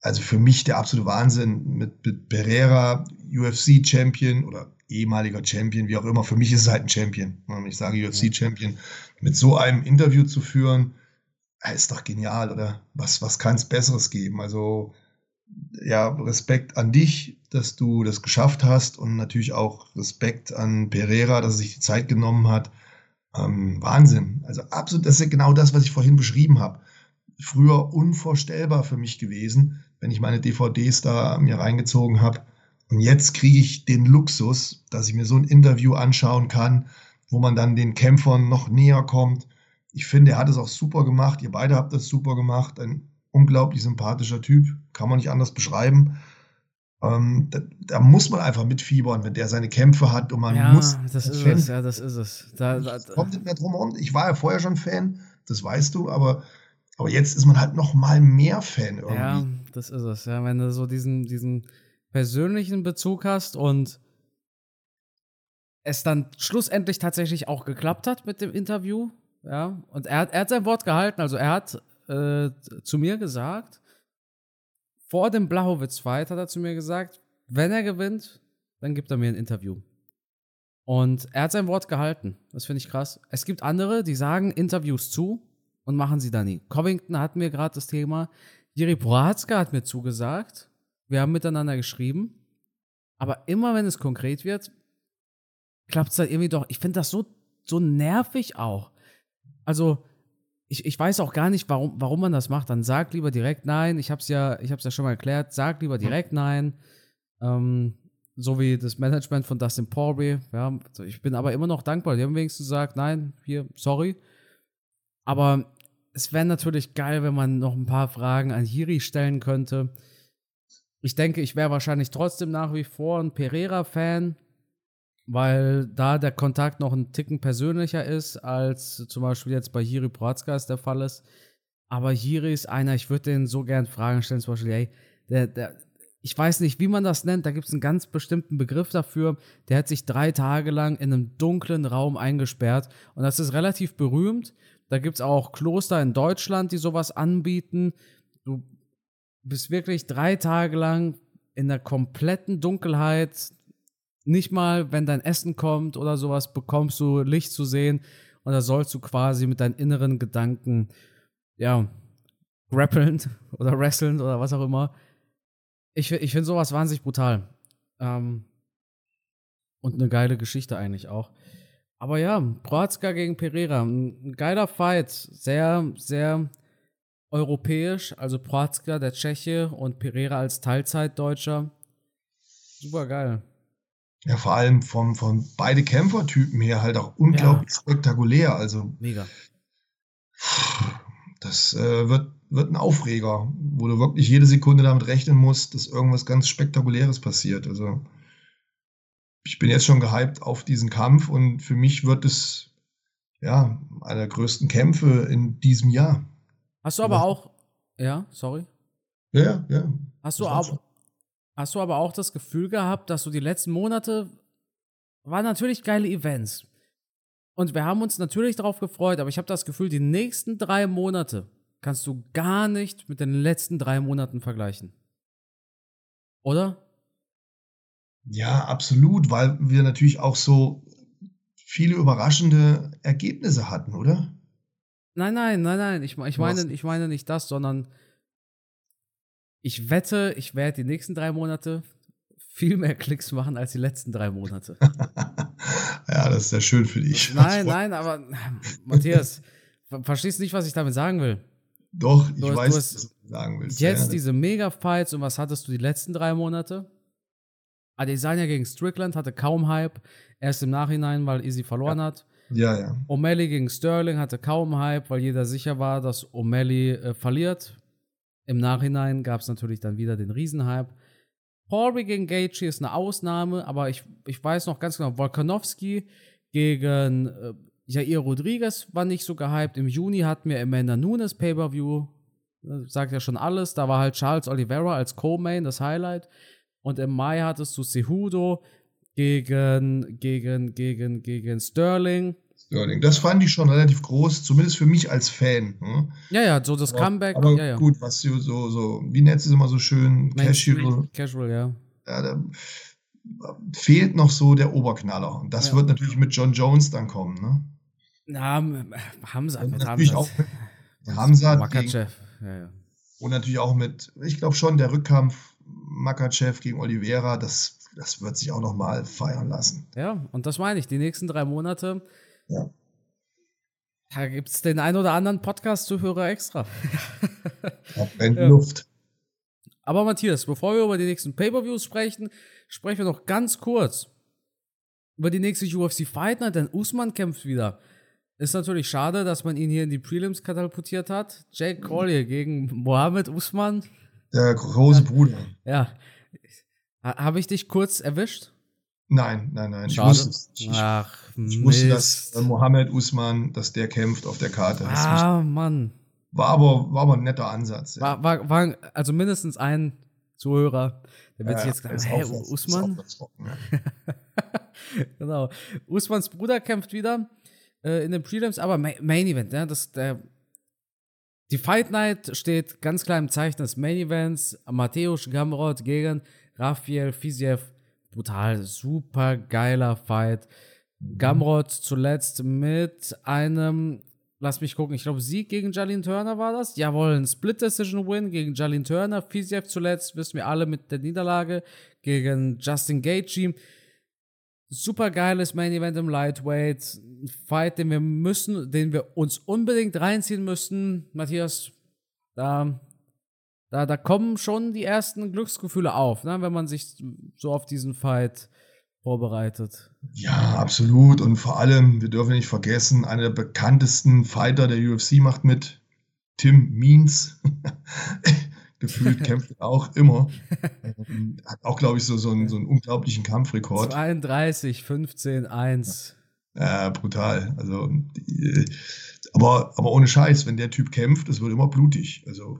Also für mich der absolute Wahnsinn mit, mit Pereira, UFC-Champion oder ehemaliger Champion, wie auch immer. Für mich ist es halt ein Champion. Wenn ich sage UFC-Champion, mit so einem Interview zu führen, ist doch genial, oder? Was, was kann es Besseres geben? Also, ja, Respekt an dich, dass du das geschafft hast und natürlich auch Respekt an Pereira, dass er sich die Zeit genommen hat. Ähm, Wahnsinn. Also absolut, das ist genau das, was ich vorhin beschrieben habe. Früher unvorstellbar für mich gewesen, wenn ich meine DVDs da mir reingezogen habe. Und jetzt kriege ich den Luxus, dass ich mir so ein Interview anschauen kann, wo man dann den Kämpfern noch näher kommt. Ich finde, er hat es auch super gemacht. Ihr beide habt das super gemacht. Ein unglaublich sympathischer Typ, kann man nicht anders beschreiben. Ähm, da, da, muss man einfach mitfiebern, wenn der seine Kämpfe hat und man ja, muss. Das ist Fan, es, ja, das ist es. Da, da, kommt nicht mehr drum herum. Ich war ja vorher schon Fan, das weißt du, aber, aber jetzt ist man halt noch mal mehr Fan irgendwie. Ja, das ist es. Ja, wenn du so diesen, diesen persönlichen Bezug hast und es dann schlussendlich tatsächlich auch geklappt hat mit dem Interview. Ja, und er hat, er hat sein Wort gehalten. Also er hat äh, zu mir gesagt, vor dem Blachowitz-Fight hat er zu mir gesagt, wenn er gewinnt, dann gibt er mir ein Interview. Und er hat sein Wort gehalten. Das finde ich krass. Es gibt andere, die sagen Interviews zu und machen sie da nie. Covington hat mir gerade das Thema. Jiri Prohatzka hat mir zugesagt. Wir haben miteinander geschrieben. Aber immer wenn es konkret wird, klappt es halt irgendwie doch. Ich finde das so, so nervig auch. Also, ich, ich weiß auch gar nicht, warum, warum man das macht. Dann sag lieber direkt nein. Ich habe es ja, ich hab's ja schon mal erklärt. Sag lieber direkt nein. Ähm, so wie das Management von Dustin Porby. Ja, ich bin aber immer noch dankbar. Die haben wenigstens gesagt, nein, hier, sorry. Aber es wäre natürlich geil, wenn man noch ein paar Fragen an Hiri stellen könnte. Ich denke, ich wäre wahrscheinlich trotzdem nach wie vor ein Pereira-Fan weil da der Kontakt noch ein Ticken persönlicher ist, als zum Beispiel jetzt bei Jiri Protzka der Fall ist. Aber Jiri ist einer, ich würde den so gern Fragen stellen, zum Beispiel, ey, der, der, ich weiß nicht, wie man das nennt, da gibt es einen ganz bestimmten Begriff dafür. Der hat sich drei Tage lang in einem dunklen Raum eingesperrt und das ist relativ berühmt. Da gibt es auch Kloster in Deutschland, die sowas anbieten. Du bist wirklich drei Tage lang in der kompletten Dunkelheit, nicht mal, wenn dein Essen kommt oder sowas, bekommst du Licht zu sehen und da sollst du quasi mit deinen inneren Gedanken, ja, grappeln <laughs> oder wresteln oder was auch immer. Ich, ich finde sowas wahnsinnig brutal. Ähm, und eine geile Geschichte eigentlich auch. Aber ja, Proazka gegen Pereira, ein geiler Fight. Sehr, sehr europäisch. Also Proazka, der Tscheche und Pereira als Teilzeitdeutscher. Super geil. Ja, vor allem vom, von beide Kämpfertypen her halt auch unglaublich ja. spektakulär. Also mega. Das äh, wird, wird ein Aufreger, wo du wirklich jede Sekunde damit rechnen musst, dass irgendwas ganz Spektakuläres passiert. Also ich bin jetzt schon gehypt auf diesen Kampf und für mich wird es ja einer der größten Kämpfe in diesem Jahr. Hast du aber auch, ja, sorry. Ja, ja. Hast du auch, Hast du aber auch das Gefühl gehabt, dass du die letzten Monate waren natürlich geile Events. Und wir haben uns natürlich darauf gefreut, aber ich habe das Gefühl, die nächsten drei Monate kannst du gar nicht mit den letzten drei Monaten vergleichen. Oder? Ja, absolut, weil wir natürlich auch so viele überraschende Ergebnisse hatten, oder? Nein, nein, nein, nein. Ich, ich, meine, ich meine nicht das, sondern ich wette, ich werde die nächsten drei Monate viel mehr Klicks machen als die letzten drei Monate. <laughs> ja, das ist ja schön für dich. Nein, nein, aber Matthias, verstehst nicht, was ich damit sagen will. Doch, ich du, weiß, du was du sagen willst. Jetzt ja. diese Mega-Fights und was hattest du die letzten drei Monate? Adesanya gegen Strickland hatte kaum Hype. Erst im Nachhinein, weil Easy verloren ja. hat. Ja, ja. O'Malley gegen Sterling hatte kaum Hype, weil jeder sicher war, dass O'Malley äh, verliert. Im Nachhinein gab es natürlich dann wieder den Riesenhype. Paul gegen Gaethje ist eine Ausnahme, aber ich, ich weiß noch ganz genau, Volkanovski gegen äh, Jair Rodriguez war nicht so gehypt. Im Juni hatten wir Amanda Nunes Pay-Per-View. Sagt ja schon alles. Da war halt Charles Oliveira als Co-Main das Highlight. Und im Mai hattest du Cejudo gegen, gegen, gegen, gegen Sterling. Sterling. Das fand ich schon relativ groß, zumindest für mich als Fan. Ne? Ja, ja, so das aber, Comeback. Aber ja, ja. gut, was so, so, so wie nennt es immer so schön? Casual. Casual, ja. ja da fehlt noch so der Oberknaller. Und das ja. wird natürlich mit John Jones dann kommen. Ne? Na, Hamza. Und natürlich auch mit Hamza. Makachev. Ja, ja. Und natürlich auch mit, ich glaube schon, der Rückkampf Makachev gegen Oliveira, das, das wird sich auch noch mal feiern lassen. Ja, und das meine ich, die nächsten drei Monate. Ja. Da gibt es den ein oder anderen Podcast-Zuhörer extra. <laughs> Da brennt ja. Luft. Aber Matthias, bevor wir über die nächsten Pay-Per-Views sprechen, sprechen wir noch ganz kurz über die nächste UFC Fight Night, denn Usman kämpft wieder. Ist natürlich schade, dass man ihn hier in die Prelims katapultiert hat. Jake Collier gegen Mohamed Usman. Der große Bruder. Ja. Habe ich dich kurz erwischt? Nein, nein, nein. Schade. Ich wusste, ich, Ach, ich wusste, dass Mohamed Usman, dass der kämpft auf der Karte. Das ah, Mann. War aber, war aber ein netter Ansatz. Ja. War, war, war also mindestens ein Zuhörer, der wird ja, sich jetzt gedacht, hey, Usman? <laughs> genau. Usmans Bruder kämpft wieder äh, in den Prelims, aber Main Event, ja, das, der, die Fight Night steht ganz klar im Zeichen des Main Events. Mateusz Gamrot gegen Rafael Fiziev. Brutal, super geiler Fight. Gamrot zuletzt mit einem, lass mich gucken, ich glaube Sieg gegen Jalin Turner war das. Jawohl, ein Split Decision Win gegen Jalin Turner. Fiziev zuletzt, wissen wir alle, mit der Niederlage gegen Justin Gaethje super geiles Main Event im Lightweight. Ein Fight, den wir müssen, den wir uns unbedingt reinziehen müssten. Matthias, da, da, da kommen schon die ersten Glücksgefühle auf, ne, wenn man sich so auf diesen Fight vorbereitet. Ja, absolut. Und vor allem, wir dürfen nicht vergessen, einer der bekanntesten Fighter der UFC macht mit. Tim Means. <laughs> gefühlt kämpft auch immer. Hat auch, glaube ich, so, so, einen, so einen unglaublichen Kampfrekord. 32, 15, 1. Ja, brutal. Also, die, aber, aber ohne Scheiß, wenn der Typ kämpft, es wird immer blutig. Also,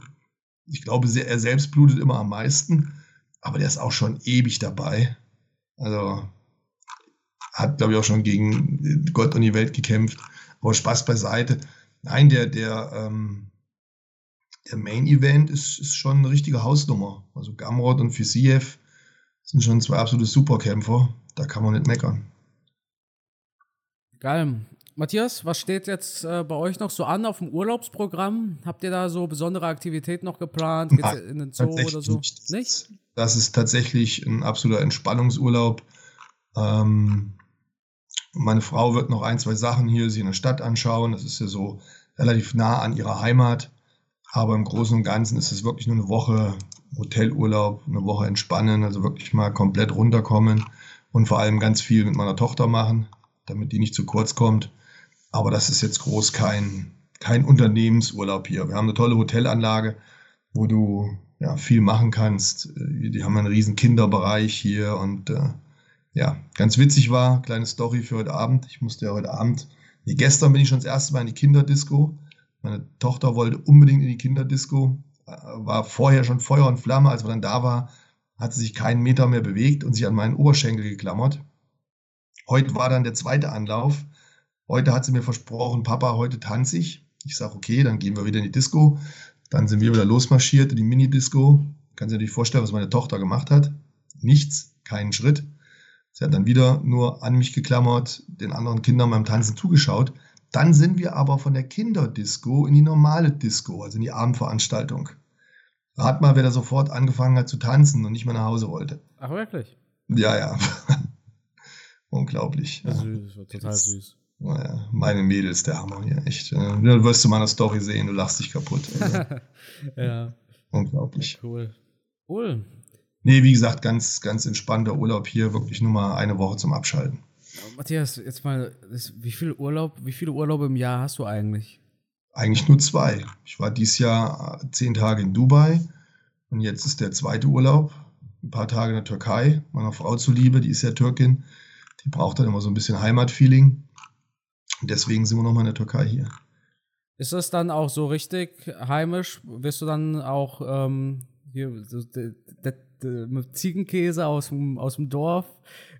ich glaube, er selbst blutet immer am meisten, aber der ist auch schon ewig dabei. Also, hat, glaube ich, auch schon gegen Gott und die Welt gekämpft. Aber Spaß beiseite. Nein, der, der, ähm, der Main Event ist, ist schon eine richtige Hausnummer. Also Gamrod und Fisiev sind schon zwei absolute Superkämpfer. Da kann man nicht meckern. Geil. Matthias, was steht jetzt äh, bei euch noch so an auf dem Urlaubsprogramm? Habt ihr da so besondere Aktivitäten noch geplant? Geht's Nein, in den Zoo oder so? Nicht. nicht? Das ist tatsächlich ein absoluter Entspannungsurlaub. Ähm, meine Frau wird noch ein, zwei Sachen hier sie in der Stadt anschauen. Das ist ja so relativ nah an ihrer Heimat. Aber im Großen und Ganzen ist es wirklich nur eine Woche Hotelurlaub, eine Woche entspannen, also wirklich mal komplett runterkommen und vor allem ganz viel mit meiner Tochter machen, damit die nicht zu kurz kommt. Aber das ist jetzt groß kein, kein Unternehmensurlaub hier. Wir haben eine tolle Hotelanlage, wo du ja, viel machen kannst. Die haben einen riesen Kinderbereich hier und äh, ja, ganz witzig war, kleine Story für heute Abend. Ich musste ja heute Abend, nee, gestern bin ich schon das erste Mal in die Kinderdisco meine Tochter wollte unbedingt in die Kinderdisco, äh, war vorher schon Feuer und Flamme. Als wir dann da war, hat sie sich keinen Meter mehr bewegt und sich an meinen Oberschenkel geklammert. Heute war dann der zweite Anlauf. Heute hat sie mir versprochen, Papa, heute tanze ich. Ich sage, okay, dann gehen wir wieder in die Disco. Dann sind wir wieder losmarschiert in die Mini-Disco. Kann sich natürlich vorstellen, was meine Tochter gemacht hat. Nichts, keinen Schritt. Sie hat dann wieder nur an mich geklammert, den anderen Kindern beim Tanzen zugeschaut. Dann sind wir aber von der Kinderdisco in die normale Disco, also in die Abendveranstaltung. Rat mal, wer da sofort angefangen hat zu tanzen und nicht mehr nach Hause wollte. Ach, wirklich? Ja, ja. <laughs> Unglaublich. Ja. Süß, total süß. Naja, meine Mädels, der Hammer hier, echt. Du wirst du meiner Story sehen, du lachst dich kaputt. Also. <laughs> ja. Unglaublich. Cool. Cool. Nee, wie gesagt, ganz, ganz entspannter Urlaub hier, wirklich nur mal eine Woche zum Abschalten. Matthias, jetzt mal, wie viel Urlaub, wie viele Urlaube im Jahr hast du eigentlich? Eigentlich nur zwei. Ich war dieses Jahr äh, zehn Tage in Dubai und jetzt ist der zweite Urlaub. Ein paar Tage in der Türkei, meiner Frau zuliebe, die ist ja Türkin. Die braucht dann immer so ein bisschen Heimatfeeling. Und deswegen sind wir nochmal in der Türkei hier. Ist das dann auch so richtig heimisch? Wirst du dann auch ähm, hier so, mit Ziegenkäse aus dem, aus dem Dorf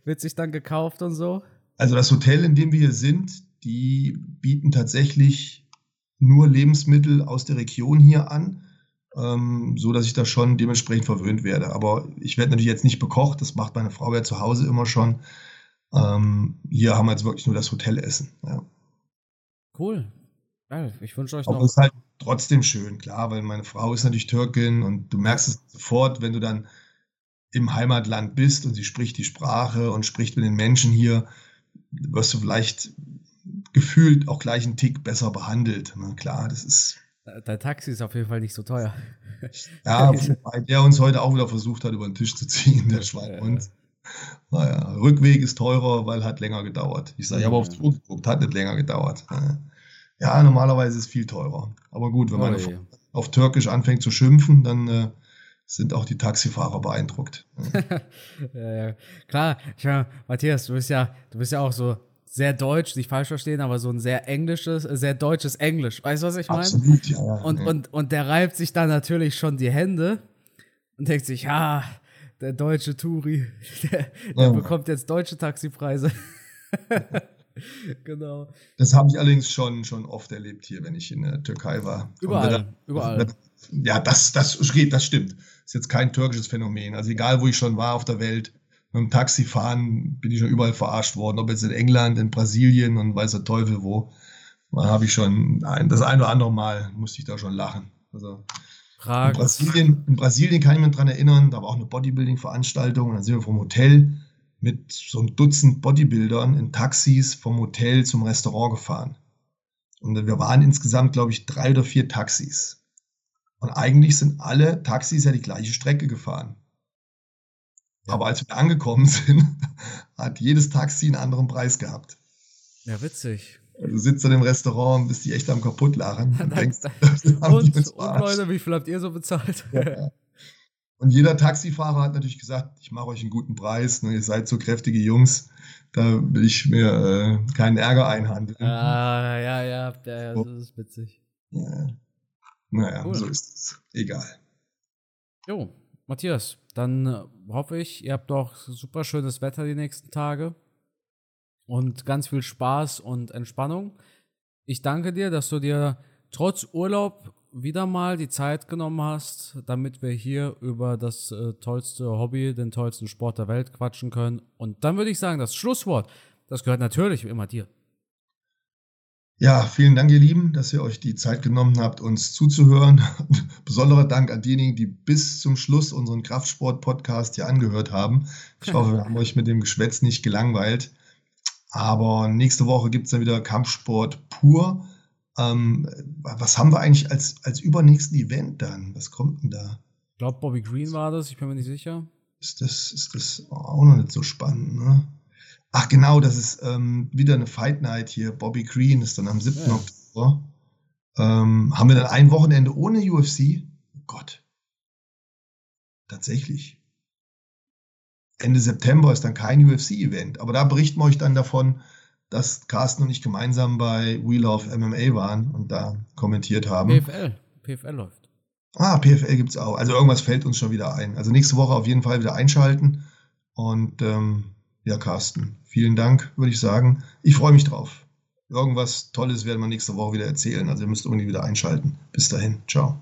wird sich dann gekauft und so? Also das Hotel, in dem wir hier sind, die bieten tatsächlich nur Lebensmittel aus der Region hier an, ähm, so dass ich da schon dementsprechend verwöhnt werde. Aber ich werde natürlich jetzt nicht bekocht, das macht meine Frau ja zu Hause immer schon. Ähm, hier haben wir jetzt wirklich nur das Hotelessen. Ja. Cool. Ich wünsche euch noch. Aber es ist halt trotzdem schön, klar, weil meine Frau ist natürlich Türkin und du merkst es sofort, wenn du dann im Heimatland bist und sie spricht die Sprache und spricht mit den Menschen hier, wirst du vielleicht gefühlt auch gleich einen Tick besser behandelt. Na klar, das ist. Dein Taxi ist auf jeden Fall nicht so teuer. <laughs> Ja, <laughs> wobei der uns heute auch wieder versucht hat, über den Tisch zu ziehen, der Schweinhund. Naja, Rückweg ist teurer, weil hat länger gedauert. Ich sage, ich habe aufs Uhr geguckt, hat nicht länger gedauert. Ja, normalerweise ist es viel teurer. Aber gut, wenn man oh, auf Türkisch anfängt zu schimpfen, dann äh, sind auch die Taxifahrer beeindruckt. <laughs> ja, ja. Klar, ich meine, Matthias, du bist ja, du bist ja auch so sehr deutsch, nicht falsch verstehen, aber so ein sehr englisches, sehr deutsches Englisch. Weißt du, was ich meine? Absolut, ja. Und. Und, und der reibt sich dann natürlich schon die Hände und denkt sich, ja, der deutsche Touri, <laughs> der, der ja. bekommt jetzt deutsche Taxipreise. <laughs> <laughs> genau. Das habe ich allerdings schon, schon oft erlebt hier, wenn ich in der Türkei war. Überall, da, überall. Ja, das, das, das stimmt. Das ist jetzt kein türkisches Phänomen. Also egal, wo ich schon war auf der Welt, mit dem Taxifahren bin ich schon überall verarscht worden, ob jetzt in England, in Brasilien und weiß der Teufel wo. Da habe ich schon ein, das ein oder andere Mal musste ich da schon lachen. Also in Brasilien, in Brasilien kann ich mich daran erinnern, da war auch eine Bodybuilding-Veranstaltung und dann sind wir vom Hotel mit so einem Dutzend Bodybuildern in Taxis vom Hotel zum Restaurant gefahren. Und wir waren insgesamt, glaube ich, drei oder vier Taxis. Und eigentlich sind alle Taxis ja die gleiche Strecke gefahren. Aber als wir angekommen <laughs> sind, hat jedes Taxi einen anderen Preis gehabt. Ja, witzig. Du sitzt dann im Restaurant und bist die echt am kaputtlachen. <laughs> Und, denkst, <laughs> und, und Leute, wie viel habt ihr so bezahlt? Ja. Und jeder Taxifahrer hat natürlich gesagt, ich mache euch einen guten Preis, ne, ihr seid so kräftige Jungs, da will ich mir äh, keinen Ärger einhandeln. Ah, ja, ja, ja, ja, das ist witzig. Ja. Naja, cool. so ist es. Egal. Jo, Matthias, dann äh, hoffe ich, ihr habt doch super schönes Wetter die nächsten Tage und ganz viel Spaß und Entspannung. Ich danke dir, dass du dir trotz Urlaub wieder mal die Zeit genommen hast, damit wir hier über das äh, tollste Hobby, den tollsten Sport der Welt quatschen können. Und dann würde ich sagen, das Schlusswort, das gehört natürlich immer dir. Ja, vielen Dank, ihr Lieben, dass ihr euch die Zeit genommen habt, uns zuzuhören. <laughs> Besonderer Dank an diejenigen, die bis zum Schluss unseren Kraftsport-Podcast hier angehört haben. Ich hoffe, wir haben euch mit dem Geschwätz nicht gelangweilt. Aber nächste Woche gibt es dann wieder Kampfsport pur. Ähm, was haben wir eigentlich als, als übernächsten Event dann? Was kommt denn da? Ich glaube, Bobby Green war das, ich bin mir nicht sicher. Ist das, ist das auch noch nicht so spannend, ne? Ach genau, das ist ähm, wieder eine Fight Night hier. Bobby Green ist dann am 7. Ja. Oktober. Ähm, haben wir dann ein Wochenende ohne UFC? Oh Gott. Tatsächlich. Ende September ist dann kein UFC-Event. Aber da berichten wir euch dann davon, dass Carsten und ich gemeinsam bei We Love MMA waren und da kommentiert haben. PFL. PFL läuft. Ah, PFL gibt es auch. Also irgendwas fällt uns schon wieder ein. Also nächste Woche auf jeden Fall wieder einschalten. Und ähm, ja, Carsten, vielen Dank, würde ich sagen. Ich freue mich drauf. Irgendwas Tolles werden wir nächste Woche wieder erzählen. Also ihr müsst irgendwie wieder einschalten. Bis dahin. Ciao.